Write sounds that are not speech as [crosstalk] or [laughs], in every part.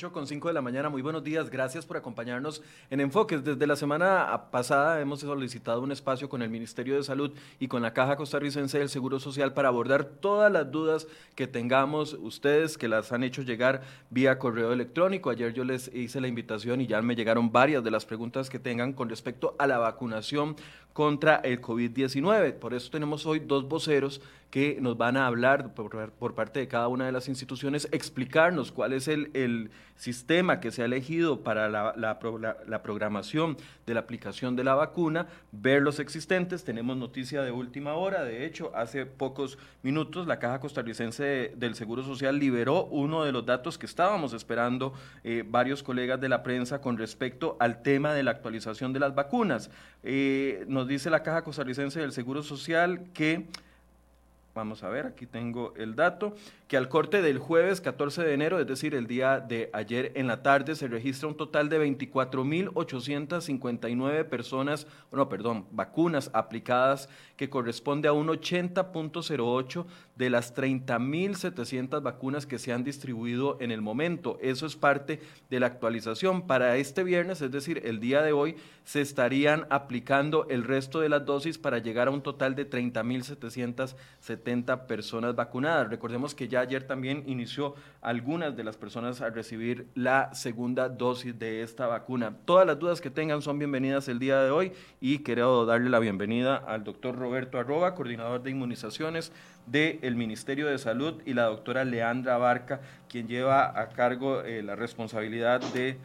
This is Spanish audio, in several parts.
8 con 5 de la mañana, muy buenos días, gracias por acompañarnos en Enfoques. Desde la semana pasada hemos solicitado un espacio con el Ministerio de Salud y con la Caja Costarricense del Seguro Social para abordar todas las dudas que tengamos ustedes que las han hecho llegar vía correo electrónico. Ayer yo les hice la invitación y ya me llegaron varias de las preguntas que tengan con respecto a la vacunación contra el COVID-19. Por eso tenemos hoy dos voceros que nos van a hablar por, parte de cada una de las instituciones, explicarnos cuál es el, el sistema que se ha elegido para la, la, programación de la aplicación de la vacuna, ver los existentes. Tenemos noticia de última hora, de hecho, hace pocos minutos la Caja Costarricense del Seguro Social liberó uno de los datos que estábamos esperando eh, varios colegas de la prensa con respecto al tema de la actualización de las vacunas. Eh, nos dice la Caja Costarricense del Seguro Social que Vamos a ver, aquí tengo el dato, que al corte del jueves 14 de enero, es decir, el día de ayer en la tarde, se registra un total de 24.859 personas, no, perdón, vacunas aplicadas, que corresponde a un 80.08 de las 30.700 vacunas que se han distribuido en el momento. Eso es parte de la actualización. Para este viernes, es decir, el día de hoy, se estarían aplicando el resto de las dosis para llegar a un total de 30.770 personas vacunadas. Recordemos que ya ayer también inició algunas de las personas a recibir la segunda dosis de esta vacuna. Todas las dudas que tengan son bienvenidas el día de hoy y quiero darle la bienvenida al doctor Roberto Arroba, coordinador de inmunizaciones del Ministerio de Salud, y la doctora Leandra Barca, quien lleva a cargo eh, la responsabilidad de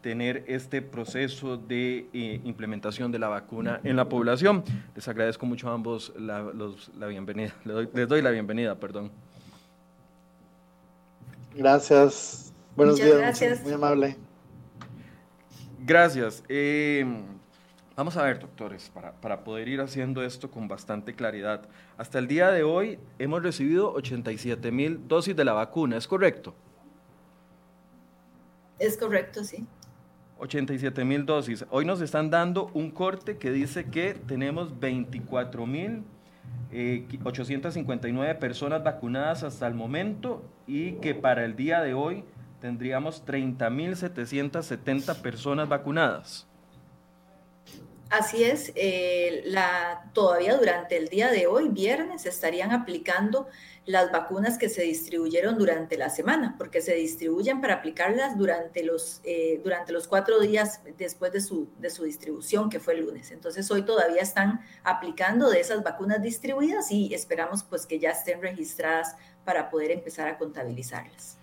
tener este proceso de eh, implementación de la vacuna en la población. Les agradezco mucho a ambos la, la bienvenida, les doy, les doy, la bienvenida, perdón. Gracias. Buenos días. Gracias. Muy amable. Gracias. Eh, vamos a ver, doctores, para, para, poder ir haciendo esto con bastante claridad. Hasta el día de hoy hemos recibido 87 mil dosis de la vacuna, ¿es correcto? Es correcto, sí. 87 mil dosis. Hoy nos están dando un corte que dice que tenemos 24 mil 859 eh, personas vacunadas hasta el momento y que para el día de hoy tendríamos 30.770 personas vacunadas. Así es, eh, la, todavía durante el día de hoy, viernes, estarían aplicando las vacunas que se distribuyeron durante la semana, porque se distribuyen para aplicarlas durante los, eh, durante los cuatro días después de su, de su distribución, que fue el lunes. Entonces, hoy todavía están aplicando de esas vacunas distribuidas y esperamos pues que ya estén registradas para poder empezar a contabilizarlas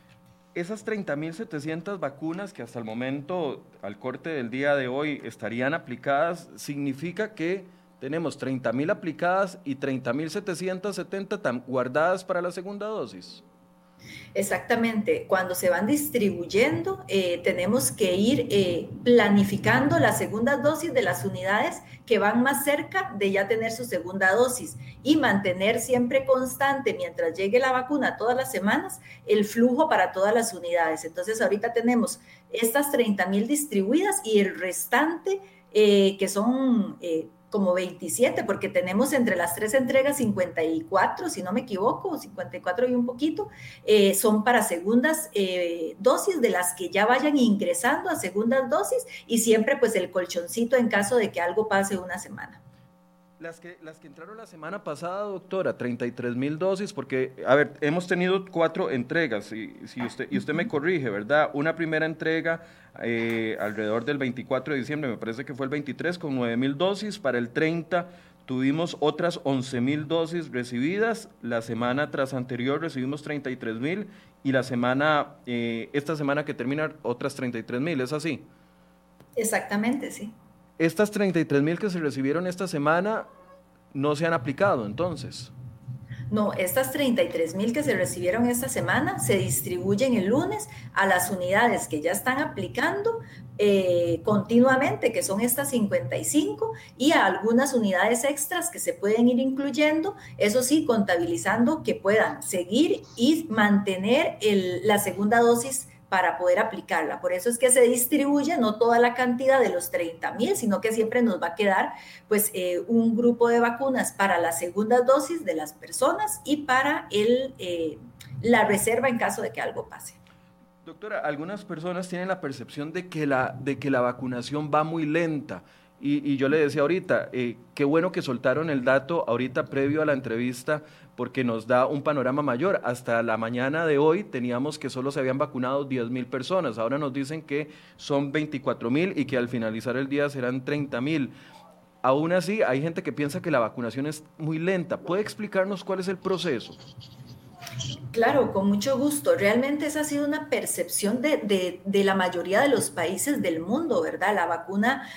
esas 30.700 vacunas que hasta el momento, al corte del día de hoy, estarían aplicadas, significa que tenemos 30.000 aplicadas y 30.770 guardadas para la segunda dosis. Exactamente, cuando se van distribuyendo, eh, tenemos que ir eh, planificando las segundas dosis de las unidades que van más cerca de ya tener su segunda dosis y mantener siempre constante mientras llegue la vacuna todas las semanas el flujo para todas las unidades. Entonces ahorita tenemos estas 30 mil distribuidas y el restante eh, que son como 27, porque tenemos entre las tres entregas 54, si no me equivoco, 54 y un poquito, eh, son para segundas eh, dosis de las que ya vayan ingresando a segundas dosis y siempre pues el colchoncito en caso de que algo pase una semana. Las que, las que entraron la semana pasada, doctora, 33 mil dosis, porque, a ver, hemos tenido cuatro entregas, y, si usted, y usted me corrige, ¿verdad? Una primera entrega eh, alrededor del 24 de diciembre, me parece que fue el 23, con 9 mil dosis, para el 30 tuvimos otras 11 mil dosis recibidas, la semana tras anterior recibimos 33 mil, y la semana, eh, esta semana que termina, otras 33 mil, ¿es así? Exactamente, sí. Estas 33 mil que se recibieron esta semana no se han aplicado entonces. No, estas 33 mil que se recibieron esta semana se distribuyen el lunes a las unidades que ya están aplicando eh, continuamente, que son estas 55, y a algunas unidades extras que se pueden ir incluyendo, eso sí, contabilizando que puedan seguir y mantener la segunda dosis para poder aplicarla. Por eso es que se distribuye no toda la cantidad de los 30 mil, sino que siempre nos va a quedar pues eh, un grupo de vacunas para la segunda dosis de las personas y para el, eh, la reserva en caso de que algo pase. Doctora, algunas personas tienen la percepción de que la, de que la vacunación va muy lenta. Y, yo le decía ahorita, eh, qué bueno que soltaron el dato ahorita previo a la entrevista porque nos da un panorama mayor. Hasta la mañana de hoy teníamos que solo se habían vacunado 10 mil personas. Ahora nos dicen que son 24 mil y que al finalizar el día serán 30 mil. Aún así, hay gente que piensa que la vacunación es muy lenta. ¿Puede explicarnos cuál es el proceso? Claro, con mucho gusto. Realmente esa ha sido una percepción de, de la mayoría de los países del mundo, ¿verdad? La vacuna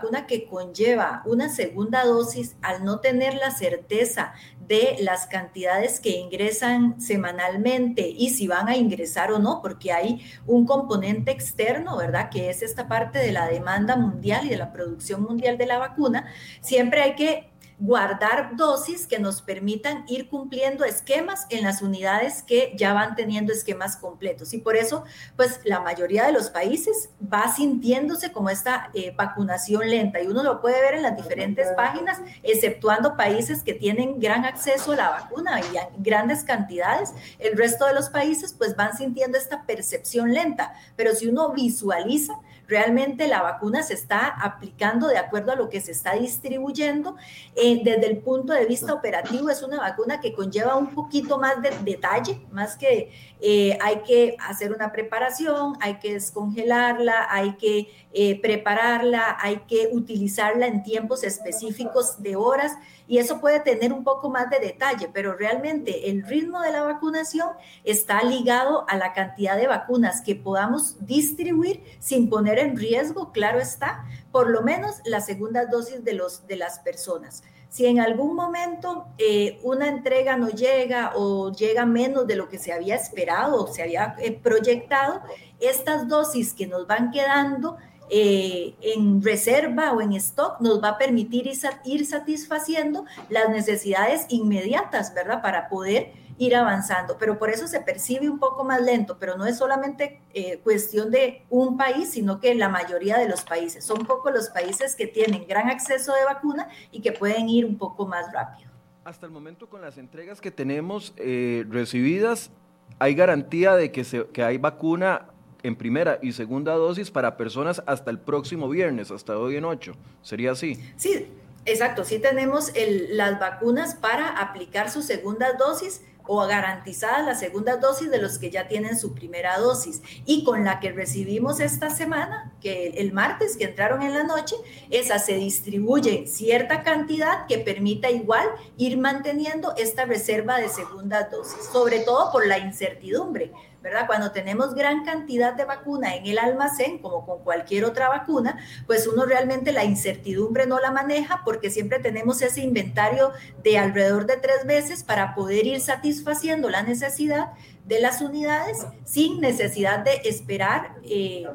vacuna que conlleva una segunda dosis, al no tener la certeza de las cantidades que ingresan semanalmente y si van a ingresar o no, porque hay un componente externo, ¿verdad? Que es esta parte de la demanda mundial y de la producción mundial de la vacuna, siempre hay que guardar dosis que nos permitan ir cumpliendo esquemas en las unidades que ya van teniendo esquemas completos. Y por eso, pues la mayoría de los países va sintiéndose como esta eh, vacunación lenta y uno lo puede ver en las diferentes páginas, exceptuando países que tienen gran acceso a la vacuna y a grandes cantidades. El resto de los países pues van sintiendo esta percepción lenta, pero si uno visualiza, realmente la vacuna se está aplicando de acuerdo a lo que se está distribuyendo. Eh, desde el punto de vista operativo es una vacuna que conlleva un poquito más de detalle, más que eh, hay que hacer una preparación, hay que descongelarla, hay que eh, prepararla, hay que utilizarla en tiempos específicos de horas y eso puede tener un poco más de detalle, pero realmente el ritmo de la vacunación está ligado a la cantidad de vacunas que podamos distribuir sin poner en riesgo, claro está, por lo menos la segunda dosis de, los, de las personas. Si en algún momento eh, una entrega no llega o llega menos de lo que se había esperado o se había eh, proyectado, estas dosis que nos van quedando eh, en reserva o en stock nos va a permitir ir satisfaciendo las necesidades inmediatas, ¿verdad? Para poder ir avanzando. Pero por eso se percibe un poco más lento, pero no es solamente eh, cuestión de un país, sino que la mayoría de los países. Son pocos los países que tienen gran acceso de vacuna y que pueden ir un poco más rápido. Hasta el momento con las entregas que tenemos eh, recibidas, ¿hay garantía de que, hay vacuna en primera y segunda dosis para personas hasta el próximo viernes, hasta hoy en 8. ¿Sería así? Sí, exacto. Sí tenemos las vacunas para aplicar su segunda dosis o garantizadas las segundas dosis de los que ya tienen su primera dosis. Y con la que recibimos esta semana, que el martes que entraron en la noche, esa se distribuye cierta cantidad que permita igual ir manteniendo esta reserva de segundas dosis, sobre todo por la incertidumbre ¿verdad? Cuando tenemos gran cantidad de vacuna en el almacén, como con cualquier otra vacuna, pues uno realmente la incertidumbre no la maneja porque siempre tenemos ese inventario de alrededor de tres veces para poder ir satisfaciendo la necesidad de las unidades sin necesidad de esperar. Eh,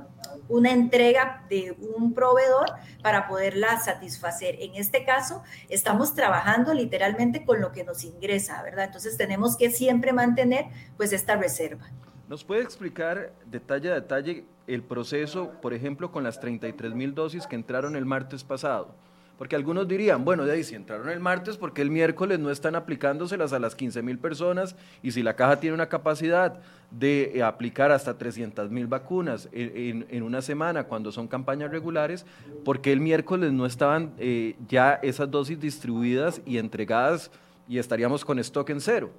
una entrega de un proveedor para poderla satisfacer. En este caso, estamos trabajando literalmente con lo que nos ingresa, ¿verdad? Entonces tenemos que siempre mantener pues esta reserva. ¿Nos puede explicar detalle a detalle el proceso, por ejemplo, con las 33 mil dosis que entraron el martes pasado? Porque algunos dirían, bueno, de ahí si entraron el martes, porque el miércoles no están aplicándoselas a las 15 mil personas? Y si la caja tiene una capacidad de eh, aplicar hasta 300 mil vacunas en, una semana cuando son campañas regulares, ¿por qué el miércoles no estaban eh, ya esas dosis distribuidas y entregadas y estaríamos con stock en cero?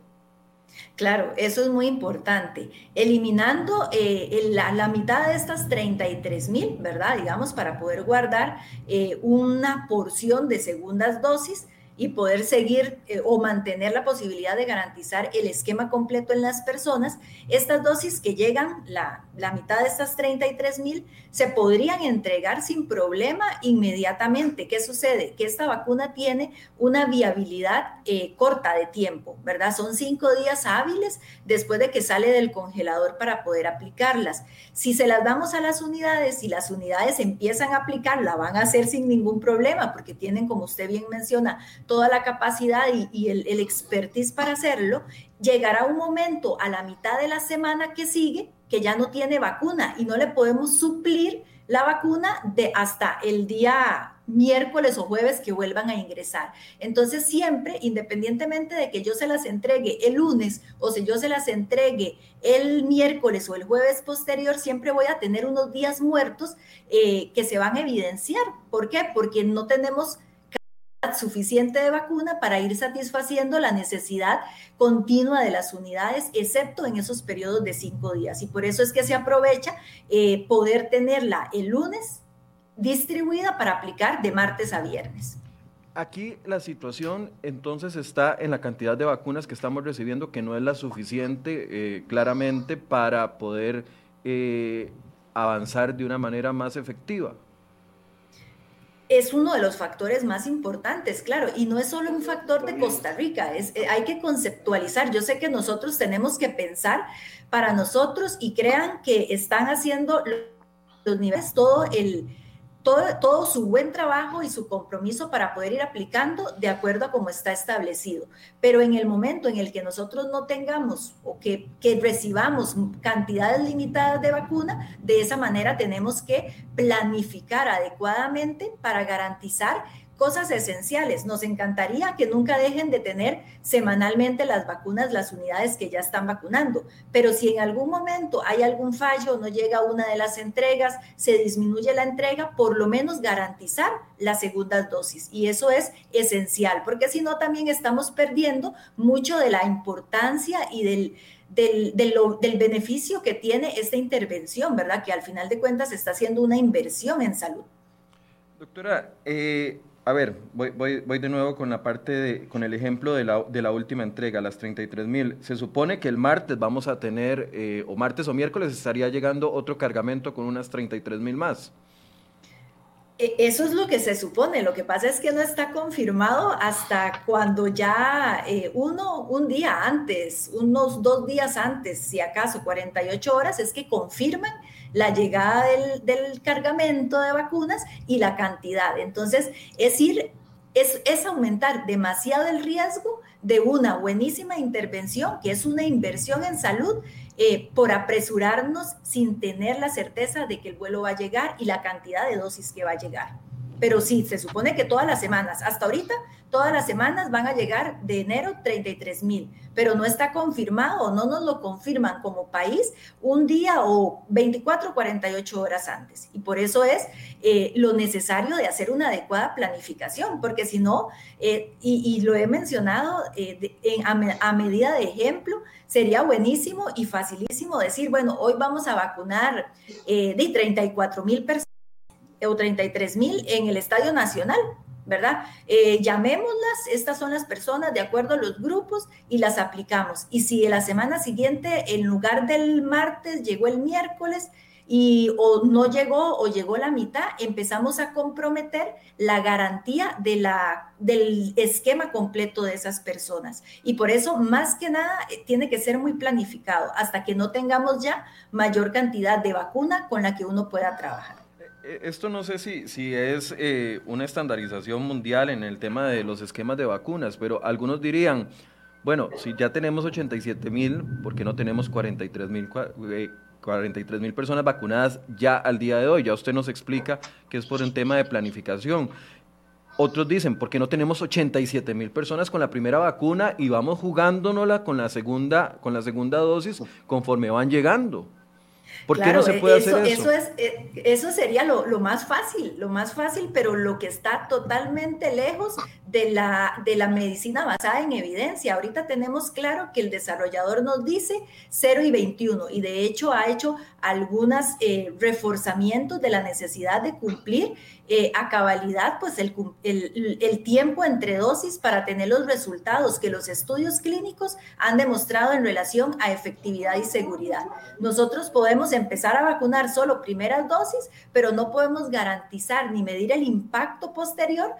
Claro, eso es muy importante. Eliminando eh, la, mitad de estas 33 mil, ¿verdad? Digamos, para poder guardar eh, una porción de segundas dosis y poder seguir eh, o mantener la posibilidad de garantizar el esquema completo en las personas, estas dosis que llegan, la, la mitad de estas 33 mil, se podrían entregar sin problema inmediatamente. ¿Qué sucede? Que esta vacuna tiene una viabilidad eh, corta de tiempo, ¿verdad? Son cinco días hábiles después de que sale del congelador para poder aplicarlas. Si se las damos a las unidades y las unidades empiezan a aplicar, la van a hacer sin ningún problema porque tienen, como usted bien menciona, toda la capacidad y, el, expertise para hacerlo, llegará un momento a la mitad de la semana que sigue que ya no tiene vacuna y no le podemos suplir la vacuna de hasta el día miércoles o jueves que vuelvan a ingresar. Entonces siempre, independientemente de que yo se las entregue el lunes o si yo se las entregue el miércoles o el jueves posterior, siempre voy a tener unos días muertos eh, que se van a evidenciar. ¿Por qué? Porque no tenemos suficiente de vacuna para ir satisfaciendo la necesidad continua de las unidades, excepto en esos periodos de cinco días. Y por eso es que se aprovecha eh, poder tenerla el lunes distribuida para aplicar de martes a viernes. Aquí la situación entonces está en la cantidad de vacunas que estamos recibiendo, que no es la suficiente eh, claramente para poder eh, avanzar de una manera más efectiva es uno de los factores más importantes, claro, y no es solo un factor de Costa Rica, es, eh, hay que conceptualizar. Yo sé que nosotros tenemos que pensar para nosotros y crean que están haciendo los niveles, todo el, todo, su buen trabajo y su compromiso para poder ir aplicando de acuerdo a cómo está establecido. Pero en el momento en el que nosotros no tengamos o que, que recibamos cantidades limitadas de vacuna, de esa manera tenemos que planificar adecuadamente para garantizar cosas esenciales. Nos encantaría que nunca dejen de tener semanalmente las vacunas, las unidades que ya están vacunando, pero si en algún momento hay algún fallo, no llega una de las entregas, se disminuye la entrega, por lo menos garantizar las segundas dosis. Y eso es esencial, porque si no, también estamos perdiendo mucho de la importancia y del... Del, del, beneficio que tiene esta intervención, ¿verdad? Que al final de cuentas está haciendo una inversión en salud. Doctora, eh, a ver, voy, voy, voy, de nuevo con la parte de, con el ejemplo de la, de la última entrega, las 33 mil. Se supone que el martes vamos a tener, eh, o martes o miércoles estaría llegando otro cargamento con unas 33 mil más. E, eso es lo que se supone. Lo que pasa es que no está confirmado hasta cuando ya eh, uno, un día antes, unos dos días antes, si acaso 48 horas, es que confirman la llegada del, cargamento de vacunas y la cantidad. Entonces, es ir, es, es aumentar demasiado el riesgo de una buenísima intervención, que es una inversión en salud, eh, por apresurarnos sin tener la certeza de que el vuelo va a llegar y la cantidad de dosis que va a llegar. Pero sí, se supone que todas las semanas, hasta ahorita, todas las semanas van a llegar de enero 33 mil, pero no está confirmado, no nos lo confirman como país un día o 24 48 horas antes. Y por eso es eh, lo necesario de hacer una adecuada planificación, porque si no, eh, y, lo he mencionado a, medida de ejemplo, sería buenísimo y facilísimo decir, bueno, hoy vamos a vacunar eh, de 34 mil personas o 33 mil en el Estadio Nacional, ¿verdad? Eh, llamémoslas, estas son las personas de acuerdo a los grupos y las aplicamos. Y si la semana siguiente, en lugar del martes, llegó el miércoles y o no llegó o llegó la mitad, empezamos a comprometer la garantía del esquema completo de esas personas. Y por eso, más que nada, eh, tiene que ser muy planificado hasta que no tengamos ya mayor cantidad de vacuna con la que uno pueda trabajar. Eh, esto no sé si, si es eh, una estandarización mundial en el tema de los esquemas de vacunas, pero algunos dirían, bueno, si ya tenemos 87 mil, ¿por qué no tenemos 43 mil 43 mil personas vacunadas ya al día de hoy? Ya usted nos explica que es por un tema de planificación. Otros dicen, ¿por qué no tenemos 87 mil personas con la primera vacuna y vamos jugándonosla con la segunda, con la segunda dosis conforme van llegando? ¿Por qué no se puede hacer eso? Eso, es, eh, eso sería lo, lo, más fácil, lo más fácil, pero lo que está totalmente lejos de la, de la medicina basada en evidencia. Ahorita tenemos claro que el desarrollador nos dice 0 y 21 y de hecho ha hecho algunos eh, reforzamientos de la necesidad de cumplir eh, a cabalidad pues el, el, el, tiempo entre dosis para tener los resultados que los estudios clínicos han demostrado en relación a efectividad y seguridad. Nosotros podemos empezar a vacunar solo primeras dosis, pero no podemos garantizar ni medir el impacto posterior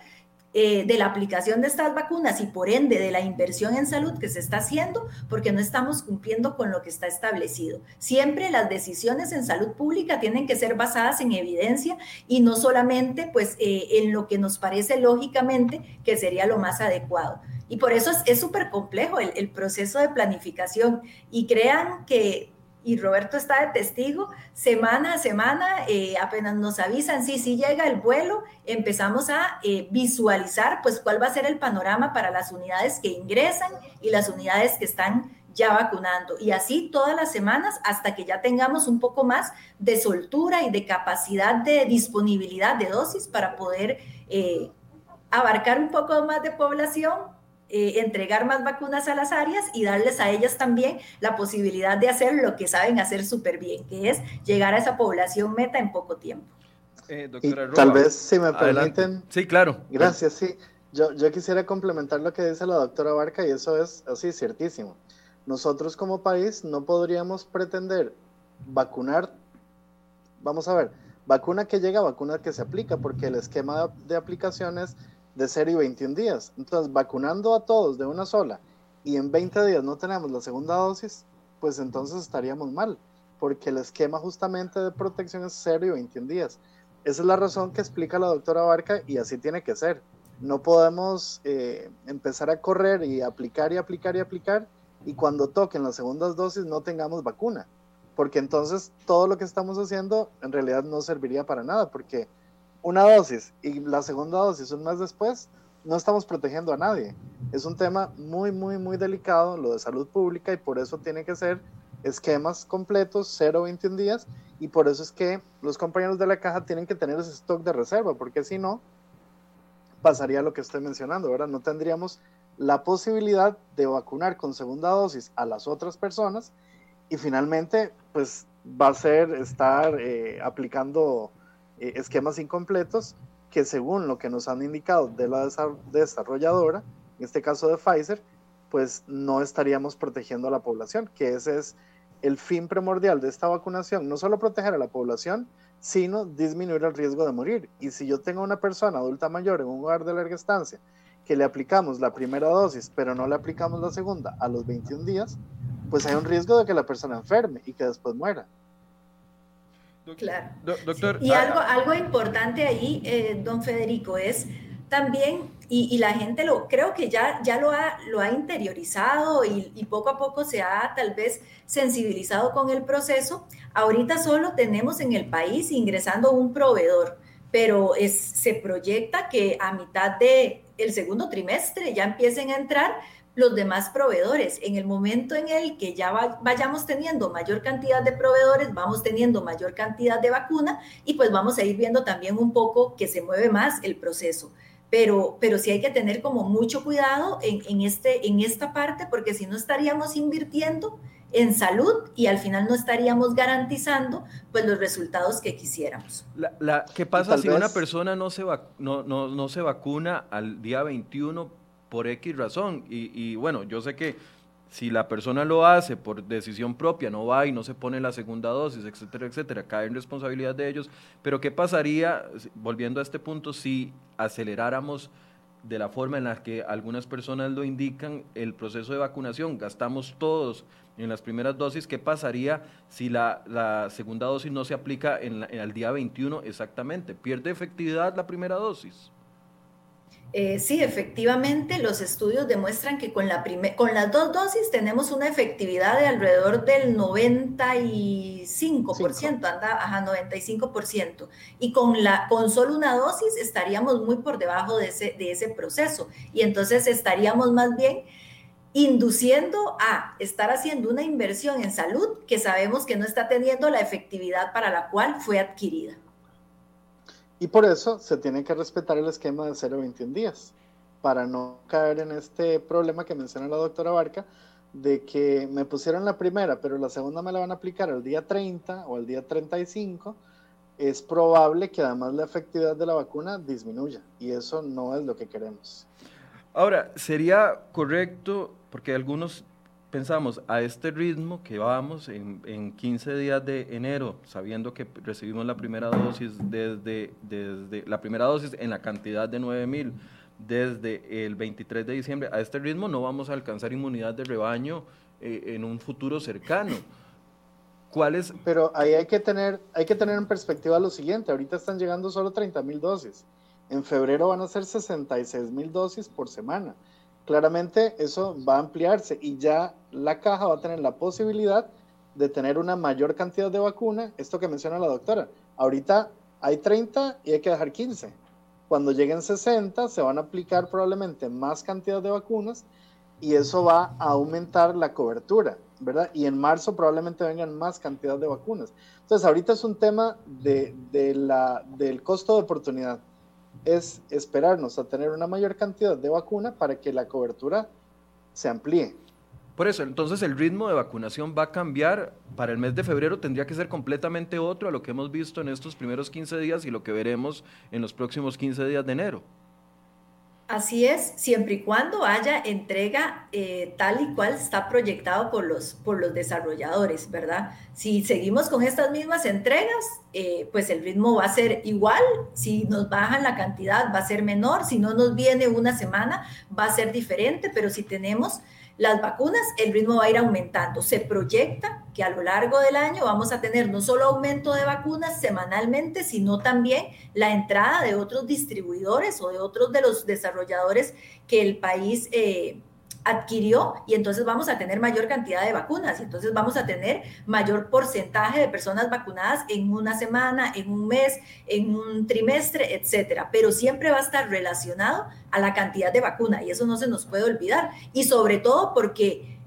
eh, de la aplicación de estas vacunas y por ende de la inversión en salud que se está haciendo porque no estamos cumpliendo con lo que está establecido. Siempre las decisiones en salud pública tienen que ser basadas en evidencia y no solamente pues eh, en lo que nos parece lógicamente que sería lo más adecuado. Y por eso es súper complejo el, el proceso de planificación y crean que y Roberto está de testigo, semana a semana, eh, apenas nos avisan, sí, sí llega el vuelo, empezamos a eh, visualizar pues cuál va a ser el panorama para las unidades que ingresan y las unidades que están ya vacunando. Y así todas las semanas hasta que ya tengamos un poco más de soltura y de capacidad de disponibilidad de dosis para poder eh, abarcar un poco más de población eh, entregar más vacunas a las áreas y darles a ellas también la posibilidad de hacer lo que saben hacer súper bien, que es llegar a esa población meta en poco tiempo. Eh, tal vez, si me permiten. Sí, claro. Gracias, sí. Yo, yo quisiera complementar lo que dice la doctora Barca y eso es así, ciertísimo. Nosotros como país no podríamos pretender vacunar, vamos a ver, vacuna que llega, vacuna que se aplica, porque el esquema de aplicaciones de 0 y 21 días. Entonces, vacunando a todos de una sola y en 20 días no tenemos la segunda dosis, pues entonces estaríamos mal, porque el esquema justamente de protección es 0 y 21 días. Esa es la razón que explica la doctora Barca y así tiene que ser. No podemos eh, empezar a correr y aplicar y aplicar y aplicar y cuando toquen las segundas dosis no tengamos vacuna, porque entonces todo lo que estamos haciendo en realidad no serviría para nada, porque una dosis y la segunda dosis un mes después, no estamos protegiendo a nadie. Es un tema muy, muy, muy delicado, lo de salud pública, y por eso tiene que ser esquemas completos, 0 21 días, y por eso es que los compañeros de la caja tienen que tener ese stock de reserva, porque si no, pasaría lo que estoy mencionando, ¿verdad? No tendríamos la posibilidad de vacunar con segunda dosis a las otras personas y finalmente, pues va a ser estar eh, aplicando eh, esquemas incompletos que según lo que nos han indicado de la desarrolladora, en este caso de Pfizer, pues no estaríamos protegiendo a la población, que ese es el fin primordial de esta vacunación, no solo proteger a la población, sino disminuir el riesgo de morir. Y si yo tengo una persona adulta mayor en un lugar de larga estancia que le aplicamos la primera dosis, pero no le aplicamos la segunda a los 21 días, pues hay un riesgo de que la persona enferme y que después muera. Claro. doctor, y ah, algo, algo importante ahí, eh, don Federico, es también, y, la gente lo, creo que ya, ya lo, ha, lo ha interiorizado y, y, poco a poco se ha tal vez sensibilizado con el proceso. Ahorita solo tenemos en el país ingresando un proveedor, pero es, se proyecta que a mitad del el segundo trimestre ya empiecen a entrar los demás proveedores. En el momento en el que ya vayamos teniendo mayor cantidad de proveedores, vamos teniendo mayor cantidad de vacuna y pues vamos a ir viendo también un poco que se mueve más el proceso. Pero, pero sí hay que tener como mucho cuidado en, este, en esta parte porque si no estaríamos invirtiendo en salud y al final no estaríamos garantizando pues los resultados que quisiéramos. La, ¿Qué pasa si una persona no se, no, no, no se vacuna al día 21 por X razón. Y, bueno, yo sé que si la persona lo hace por decisión propia, no va y no se pone la segunda dosis, etcétera, etcétera, cae en responsabilidad de ellos. Pero ¿qué pasaría, volviendo a este punto, si aceleráramos de la forma en la que algunas personas lo indican el proceso de vacunación? Gastamos todos en las primeras dosis, ¿qué pasaría si la, segunda dosis no se aplica en, en el día 21 exactamente? ¿Pierde efectividad la primera dosis? Eh, sí, efectivamente, los estudios demuestran que con, la con las dos dosis tenemos una efectividad de alrededor del 95%, anda, ajá, 95%. Y con, la, con solo una dosis estaríamos muy por debajo de ese, de ese proceso. Y entonces estaríamos más bien induciendo a estar haciendo una inversión en salud que sabemos que no está teniendo la efectividad para la cual fue adquirida. Y por eso se tiene que respetar el esquema de 0-21 días, para no caer en este problema que menciona la doctora Barca, de que me pusieron la primera, pero la segunda me la van a aplicar el día 30 o el día 35, es probable que además la efectividad de la vacuna disminuya, y eso no es lo que queremos. Ahora, sería correcto, porque algunos pensamos a este ritmo que vamos en, en 15 días de enero, sabiendo que recibimos la primera dosis desde, desde la primera dosis en la cantidad de 9 mil desde el 23 de diciembre, a este ritmo no vamos a alcanzar inmunidad de rebaño eh, en un futuro cercano. ¿Cuál? Pero ahí hay que tener, hay que tener en perspectiva lo siguiente, ahorita están llegando solo 30 mil dosis, en febrero van a ser 66 mil dosis por semana claramente eso va a ampliarse y ya la caja va a tener la posibilidad de tener una mayor cantidad de vacuna, esto que menciona la doctora. Ahorita hay 30 y hay que dejar 15. Cuando lleguen 60 se van a aplicar probablemente más cantidad de vacunas y eso va a aumentar la cobertura, ¿verdad? Y en marzo probablemente vengan más cantidad de vacunas. Entonces ahorita es un tema de, del costo de oportunidad. Es esperarnos a tener una mayor cantidad de vacuna para que la cobertura se amplíe. Por eso, entonces el ritmo de vacunación va a cambiar. Para el mes de febrero tendría que ser completamente otro a lo que hemos visto en estos primeros 15 días y lo que veremos en los próximos 15 días de enero. Así es, siempre y cuando haya entrega eh, tal y cual está proyectado por los, por los desarrolladores, ¿verdad? Si seguimos con estas mismas entregas, eh, pues el ritmo va a ser igual, si nos bajan la cantidad va a ser menor, si no nos viene una semana va a ser diferente, pero si tenemos las vacunas, el ritmo va a ir aumentando. Se proyecta que a lo largo del año vamos a tener no solo aumento de vacunas semanalmente, sino también la entrada de otros distribuidores o de otros de los desarrolladores que el país eh, adquirió y entonces vamos a tener mayor cantidad de vacunas y entonces vamos a tener mayor porcentaje de personas vacunadas en una semana, en un mes, en un trimestre, etcétera. Pero siempre va a estar relacionado a la cantidad de vacuna y eso no se nos puede olvidar. Y sobre todo porque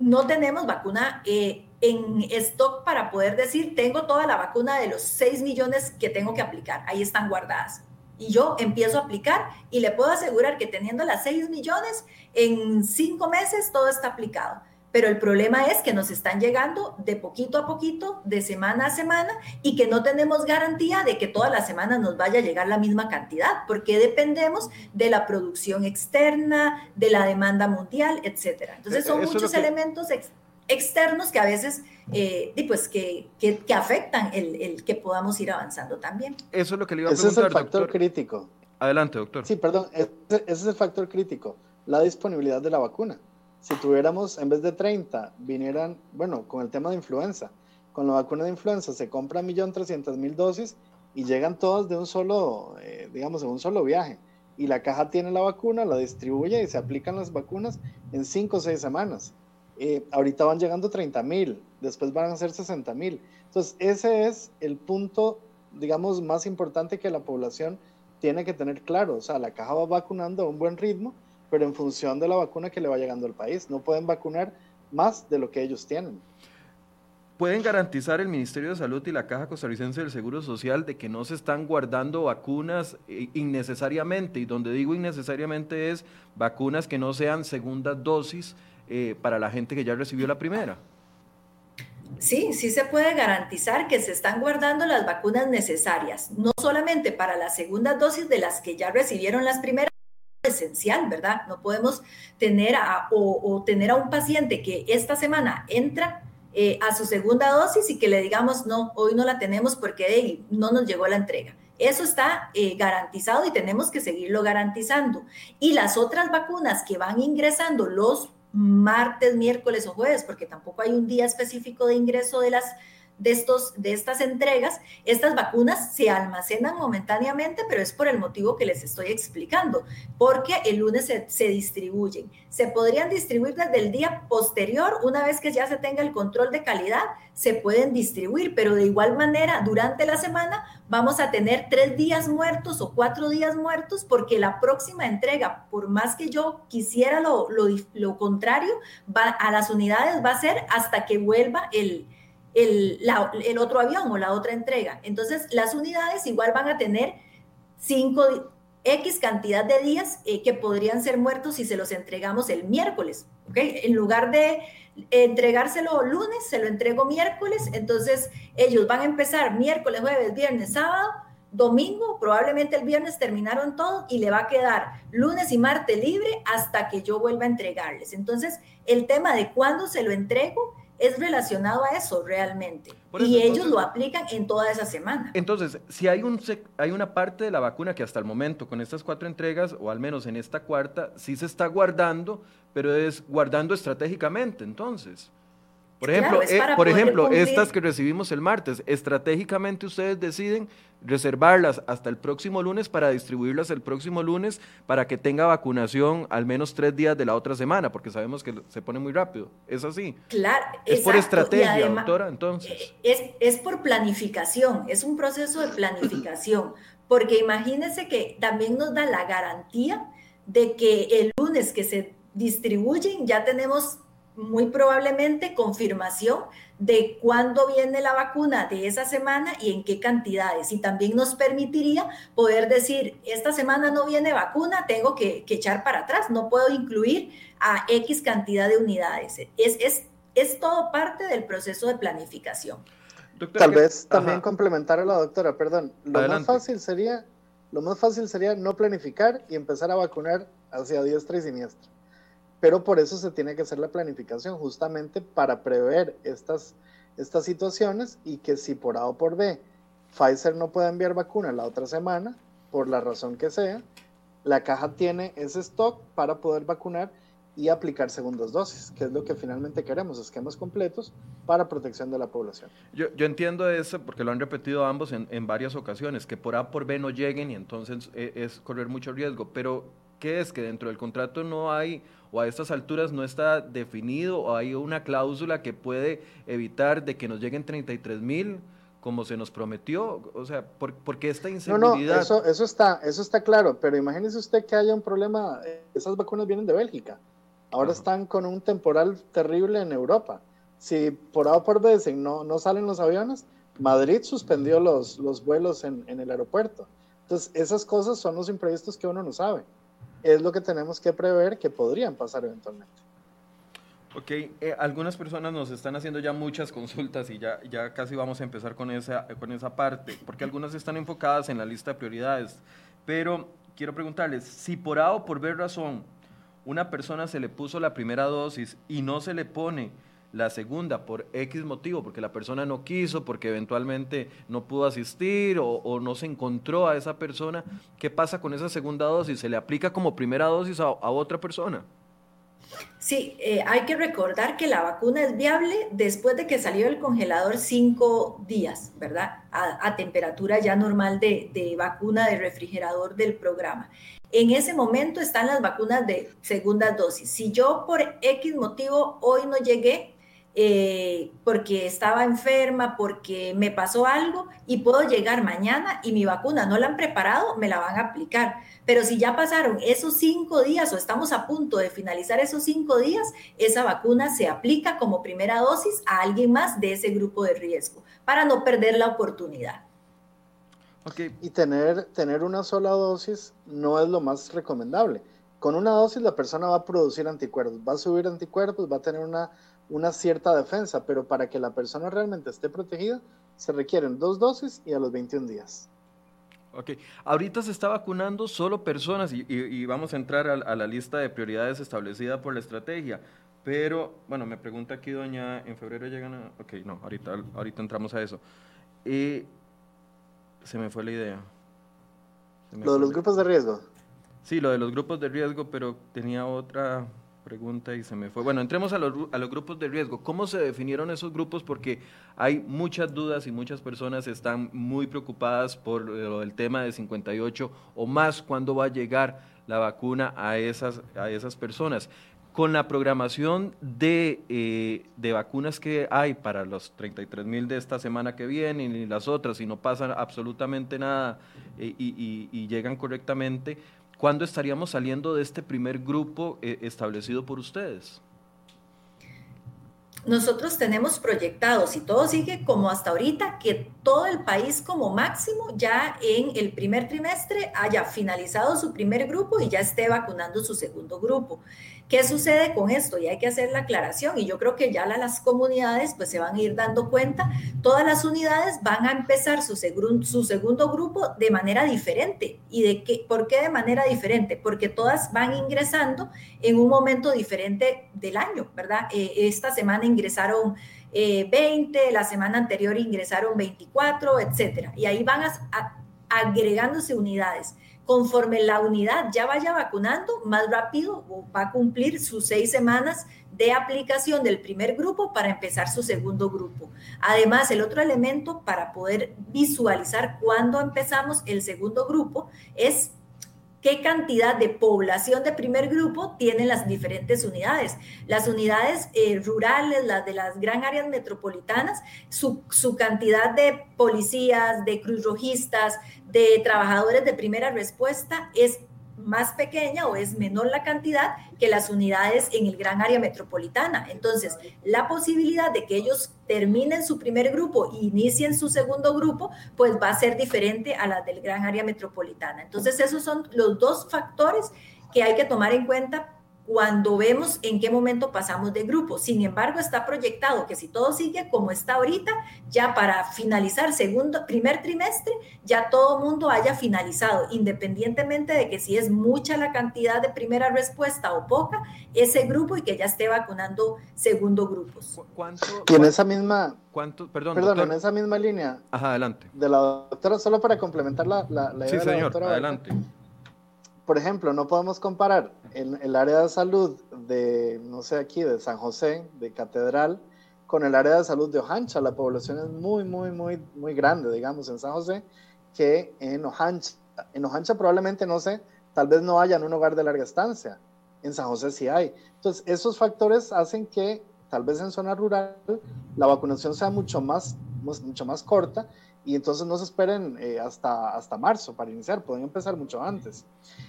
no tenemos vacuna eh, en stock para poder decir, tengo toda la vacuna de los 6 millones que tengo que aplicar. Ahí están guardadas y yo empiezo a aplicar y le puedo asegurar que teniendo las 6 millones, en 5 meses todo está aplicado. Pero el problema es que nos están llegando de poquito a poquito, de semana a semana, y que no tenemos garantía de que toda la semana nos vaya a llegar la misma cantidad, porque dependemos de la producción externa, de la demanda mundial, etcétera. Entonces son muchos elementos externos que a veces eh, pues que, que, afectan el, el, que podamos ir avanzando también. Eso es lo que le iba a preguntar, Ese es el factor crítico. Adelante, doctor. Sí, perdón, ese, es el factor crítico, la disponibilidad de la vacuna. Si tuviéramos, en vez de 30, vinieran, bueno, con el tema de influenza, con la vacuna de influenza se compra 1.300.000 dosis y llegan todas de un solo, eh, digamos, de un solo viaje. Y la caja tiene la vacuna, la distribuye y se aplican las vacunas en 5 o 6 semanas eh, ahorita van llegando 30 mil, después van a ser 60 mil. Entonces, ese es el punto, digamos, más importante que la población tiene que tener claro. O sea, la caja va vacunando a un buen ritmo, pero en función de la vacuna que le va llegando al país. No pueden vacunar más de lo que ellos tienen. ¿Pueden garantizar el Ministerio de Salud y la Caja Costarricense del Seguro Social de que no se están guardando vacunas eh, innecesariamente? Y donde digo innecesariamente es vacunas que no sean segunda dosis eh, para la gente que ya recibió la primera. Sí, sí se puede garantizar que se están guardando las vacunas necesarias, no solamente para la segunda dosis de las que ya recibieron las primeras, esencial, ¿verdad? No podemos tener a, o, tener a un paciente que esta semana entra eh, a su segunda dosis y que le digamos, no, hoy no la tenemos porque no nos llegó la entrega. Eso está eh, garantizado y tenemos que seguirlo garantizando. Y las otras vacunas que van ingresando los martes, miércoles o jueves, porque tampoco hay un día específico de ingreso de las de, estos, de estas entregas, estas vacunas se almacenan momentáneamente, pero es por el motivo que les estoy explicando, porque el lunes se, se, distribuyen. Se podrían distribuir desde el día posterior, una vez que ya se tenga el control de calidad, se pueden distribuir, pero de igual manera, durante la semana vamos a tener tres días muertos o cuatro días muertos, porque la próxima entrega, por más que yo quisiera lo, lo, lo contrario, va, a las unidades va a ser hasta que vuelva el el, otro avión o la otra entrega. Entonces, las unidades igual van a tener 5 X cantidad de días eh, que podrían ser muertos si se los entregamos el miércoles. ¿okay? En lugar de entregárselo lunes, se lo entrego miércoles. Entonces, ellos van a empezar miércoles, jueves, viernes, sábado, domingo, probablemente el viernes terminaron todo y le va a quedar lunes y martes libre hasta que yo vuelva a entregarles. Entonces, el tema de cuándo se lo entrego es relacionado a eso realmente. y ellos lo aplican en toda esa semana. Entonces, si hay, un, hay una parte de la vacuna que hasta el momento, con estas cuatro entregas, o al menos en esta cuarta, sí se está guardando, pero es guardando estratégicamente, entonces. Por ejemplo, eh, por ejemplo estas que recibimos el martes, estratégicamente ustedes deciden reservarlas hasta el próximo lunes para distribuirlas el próximo lunes para que tenga vacunación al menos tres días de la otra semana, porque sabemos que se pone muy rápido. ¿Es así? Claro. Es por estrategia, doctora, entonces. Eh, es, es por planificación, es un proceso de planificación, [laughs] porque imagínense que también nos da la garantía de que el lunes que se distribuyen ya tenemos muy probablemente confirmación de cuándo viene la vacuna de esa semana y en qué cantidades. Y también nos permitiría poder decir, esta semana no viene vacuna, tengo que, echar para atrás, no puedo incluir a X cantidad de unidades. Es, es, es todo parte del proceso de planificación. Tal vez también complementar a la doctora, perdón, lo más fácil sería lo más fácil sería no planificar y empezar a vacunar hacia diestra y siniestra pero por eso se tiene que hacer la planificación, justamente para prever estas, estas situaciones y que si por A o por B Pfizer no puede enviar vacuna la otra semana, por la razón que sea, la caja tiene ese stock para poder vacunar y aplicar segundas dosis, que es lo que finalmente queremos, esquemas completos para protección de la población. Yo, yo entiendo eso porque lo han repetido ambos en, en, varias ocasiones, que por A por B no lleguen y entonces es, es correr mucho riesgo, pero ¿qué es? Que dentro del contrato no hay o a estas alturas no está definido o hay una cláusula que puede evitar de que nos lleguen 33 mil como se nos prometió, o sea, ¿por, qué esta inseguridad? No, no, eso, eso, está, eso está claro, pero imagínese usted que haya un problema, esas vacunas vienen de Bélgica, ahora están con un temporal terrible en Europa, si por A o por B no, no salen los aviones, Madrid suspendió los, los vuelos en, en el aeropuerto, entonces esas cosas son los imprevistos que uno no sabe es lo que tenemos que prever que podrían pasar eventualmente. Ok, eh, algunas personas nos están haciendo ya muchas consultas y ya, ya casi vamos a empezar con esa, con esa parte, porque algunas están enfocadas en la lista de prioridades. Pero quiero preguntarles, si por A o por B razón una persona se le puso la primera dosis y no se le pone la segunda por X motivo, porque la persona no quiso, porque eventualmente no pudo asistir o, no se encontró a esa persona, ¿qué pasa con esa segunda dosis? ¿Se le aplica como primera dosis a, otra persona? Sí, eh, hay que recordar que la vacuna es viable después de que salió del congelador cinco días, ¿verdad? A, temperatura ya normal de, de, vacuna de refrigerador del programa. En ese momento están las vacunas de segunda dosis. Si yo por X motivo hoy no llegué, eh, porque estaba enferma, porque me pasó algo y puedo llegar mañana y mi vacuna no la han preparado, me la van a aplicar. Pero si ya pasaron esos cinco días o estamos a punto de finalizar esos cinco días, esa vacuna se aplica como primera dosis a alguien más de ese grupo de riesgo para no perder la oportunidad. Y tener, tener una sola dosis no es lo más recomendable. Con una dosis la persona va a producir anticuerpos, va a subir anticuerpos, va a tener una una cierta defensa, pero para que la persona realmente esté protegida, se requieren dos dosis y a los 21 días. Ok, ahorita se está vacunando solo personas y, vamos a entrar a, la lista de prioridades establecida por la estrategia. Pero, bueno, me pregunta aquí doña, ¿en febrero llegan a...? Ok, no, ahorita, ahorita entramos a eso. Y se me fue la idea. Lo de los grupos de riesgo. Sí, lo de los grupos de riesgo, pero tenía otra pregunta y se me fue. Bueno, entremos a los, a los, grupos de riesgo. ¿Cómo se definieron esos grupos? Porque hay muchas dudas y muchas personas están muy preocupadas por el tema de 58 o más, cuándo va a llegar la vacuna a esas, a esas personas. Con la programación de, eh, de vacunas que hay para los 33 mil de esta semana que vienen y las otras, y no pasa absolutamente nada eh, y llegan correctamente, ¿Cuándo estaríamos saliendo de este primer grupo eh, establecido por ustedes? Nosotros tenemos proyectados, si todo sigue como hasta ahorita, que todo el país como máximo ya en el primer trimestre haya finalizado su primer grupo y ya esté vacunando su segundo grupo. ¿Qué sucede con esto? Y hay que hacer la aclaración y yo creo que ya las comunidades pues se van a ir dando cuenta, todas las unidades van a empezar su, su segundo grupo de manera diferente. ¿Y de qué? por qué de manera diferente? Porque todas van ingresando en un momento diferente del año, ¿verdad? Eh, esta semana ingresaron 20, eh, la semana anterior ingresaron 24, etcétera. Y ahí van a agregándose unidades. Conforme la unidad ya vaya vacunando, más rápido va a cumplir sus seis semanas de aplicación del primer grupo para empezar su segundo grupo. Además, el otro elemento para poder visualizar cuándo empezamos el segundo grupo es qué cantidad de población de primer grupo tienen las diferentes unidades. Las unidades eh, rurales, las de las gran áreas metropolitanas, su, su, cantidad de policías, de cruzrojistas, de trabajadores de primera respuesta es más pequeña o es menor la cantidad que las unidades en el gran área metropolitana. Entonces, la posibilidad de que ellos terminen su primer grupo e inicien su segundo grupo, pues va a ser diferente a la del gran área metropolitana. Entonces, esos son los dos factores que hay que tomar en cuenta cuando vemos en qué momento pasamos de grupo. Sin embargo, está proyectado que si todo sigue como está ahorita, ya para finalizar segundo, primer trimestre, ya todo mundo haya finalizado, independientemente de que si es mucha la cantidad de primera respuesta o poca, ese grupo y que ya esté vacunando segundo grupos. ¿Cuánto, y en esa misma... ¿Cuánto? Perdón, perdón en esa misma línea. Ajá, adelante. De la doctora, solo para complementar la, la, idea sí, señor, adelante por ejemplo, no podemos comparar el, el, área de salud de, no sé, aquí, de San José, de Catedral, con el área de salud de Ojancha. La población es muy, muy, muy, muy grande, digamos, en San José, que en Ojancha. En Ojancha probablemente, no sé, tal vez no haya en un hogar de larga estancia. En San José sí hay. Entonces, esos factores hacen que tal vez en zona rural la vacunación sea mucho más, mucho más corta y entonces no se esperen eh, hasta, hasta marzo para iniciar, pueden empezar mucho antes.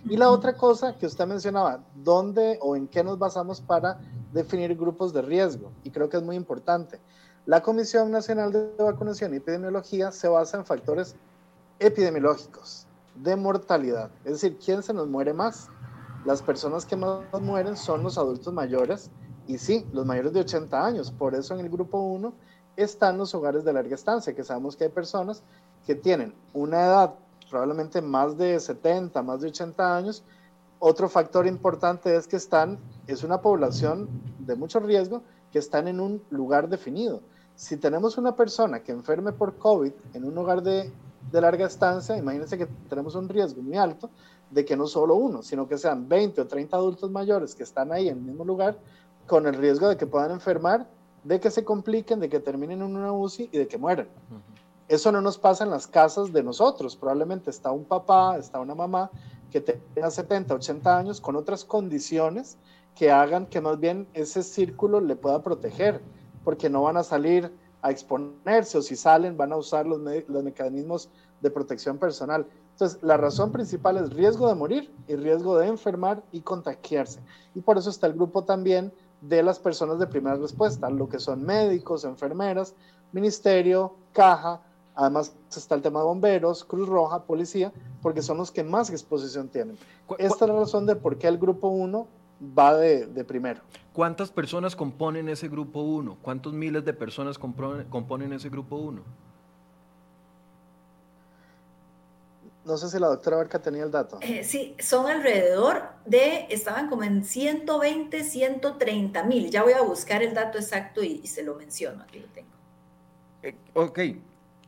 Y la otra cosa que usted mencionaba, ¿dónde o en qué nos basamos para definir grupos de riesgo? Y creo que es muy importante. La Comisión Nacional de Vacunación y Epidemiología se basa en factores epidemiológicos de mortalidad, es decir, ¿quién se nos muere más? Las personas que más mueren son los adultos mayores y sí, los mayores de 80 años, por eso en el grupo 1 están los hogares de larga estancia, que sabemos que hay personas que tienen una edad probablemente más de 70, más de 80 años. Otro factor importante es que están, es una población de mucho riesgo que están en un lugar definido. Si tenemos una persona que enferme por COVID en un hogar de, de larga estancia, imagínense que tenemos un riesgo muy alto de que no solo uno, sino que sean 20 o 30 adultos mayores que están ahí en el mismo lugar, con el riesgo de que puedan enfermar de que se compliquen, de que terminen en una UCI y de que mueran. Eso no nos pasa en las casas de nosotros. Probablemente está un papá, está una mamá que tenga 70, 80 años con otras condiciones que hagan que más bien ese círculo le pueda proteger, porque no van a salir a exponerse o si salen van a usar los, los mecanismos de protección personal. Entonces, la razón principal es riesgo de morir y riesgo de enfermar y contagiarse. Y por eso está el grupo también de las personas de primera respuesta, lo que son médicos, enfermeras, ministerio, caja, además está el tema de bomberos, Cruz Roja, policía, porque son los que más exposición tienen. Esta es la razón de por qué el grupo 1 va de, primero. ¿Cuántas personas componen ese grupo 1? ¿Cuántos miles de personas componen ese grupo 1? No sé si la doctora Barca tenía el dato. Eh, sí, son alrededor de, estaban como en 120, 130 mil. Ya voy a buscar el dato exacto y, se lo menciono, aquí lo tengo. Eh, ok,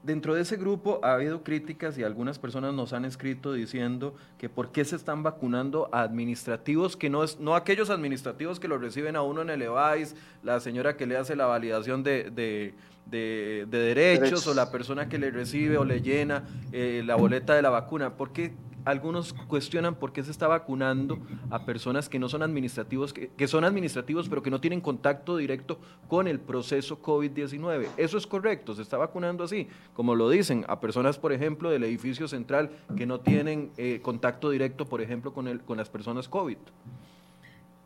dentro de ese grupo ha habido críticas y algunas personas nos han escrito diciendo que por qué se están vacunando a administrativos que no es, no aquellos administrativos que lo reciben a uno en el EVAIS, la señora que le hace la validación de de, derechos, o la persona que le recibe o le llena eh, la boleta de la vacuna. porque algunos cuestionan por qué se está vacunando a personas que no son administrativos, que, son administrativos pero que no tienen contacto directo con el proceso COVID-19? Eso es correcto, se está vacunando así, como lo dicen, a personas, por ejemplo, del edificio central que no tienen eh, contacto directo, por ejemplo, con, el, con las personas COVID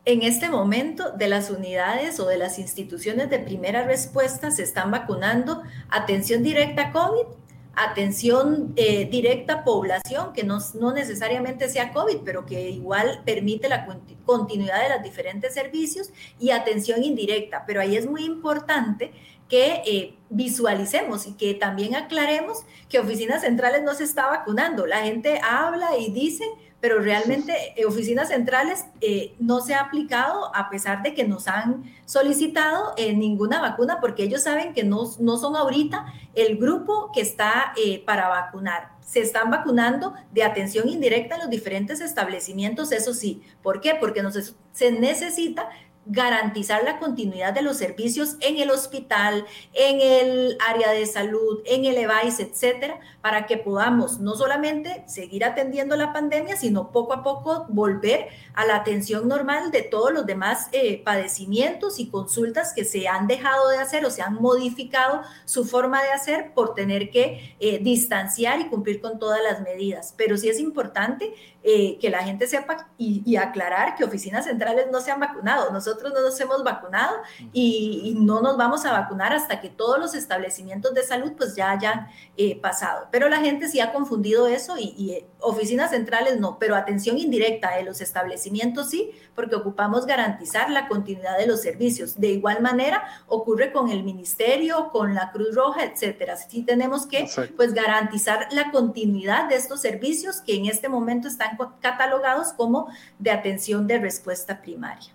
en este momento de las unidades o de las instituciones de primera respuesta se están vacunando atención directa COVID, atención eh, directa población, que no, no, necesariamente sea COVID, pero que igual permite la continuidad de los diferentes servicios, y atención indirecta. Pero ahí es muy importante que eh, visualicemos y que también aclaremos que oficinas centrales no se está vacunando. La gente habla y dice, pero realmente eh, oficinas centrales eh, no se ha aplicado a pesar de que nos han solicitado eh, ninguna vacuna porque ellos saben que no, no son ahorita el grupo que está para vacunar. se están vacunando de atención indirecta en los diferentes establecimientos, eso sí. ¿Por qué? Porque se necesita garantizar la continuidad de los servicios en el hospital, en el área de salud, en el EVAIS, etcétera, para que podamos no solamente seguir atendiendo la pandemia, sino poco a poco volver a la atención normal de todos los demás eh, padecimientos y consultas que se han dejado de hacer o se han modificado su forma de hacer por tener que eh, distanciar y cumplir con todas las medidas. Pero sí es importante eh, que la gente sepa y, aclarar que oficinas centrales no se han vacunado. Nosotros no nos hemos vacunado y, no nos vamos a vacunar hasta que todos los establecimientos de salud pues ya hayan eh, pasado. Pero la gente sí ha confundido eso y, eh, oficinas centrales no, pero atención indirecta de los establecimientos sí, porque ocupamos garantizar la continuidad de los servicios. De igual manera ocurre con el ministerio, con la Cruz Roja, etcétera. Sí tenemos que pues garantizar la continuidad de estos servicios que en este momento están catalogados como de atención de respuesta primaria.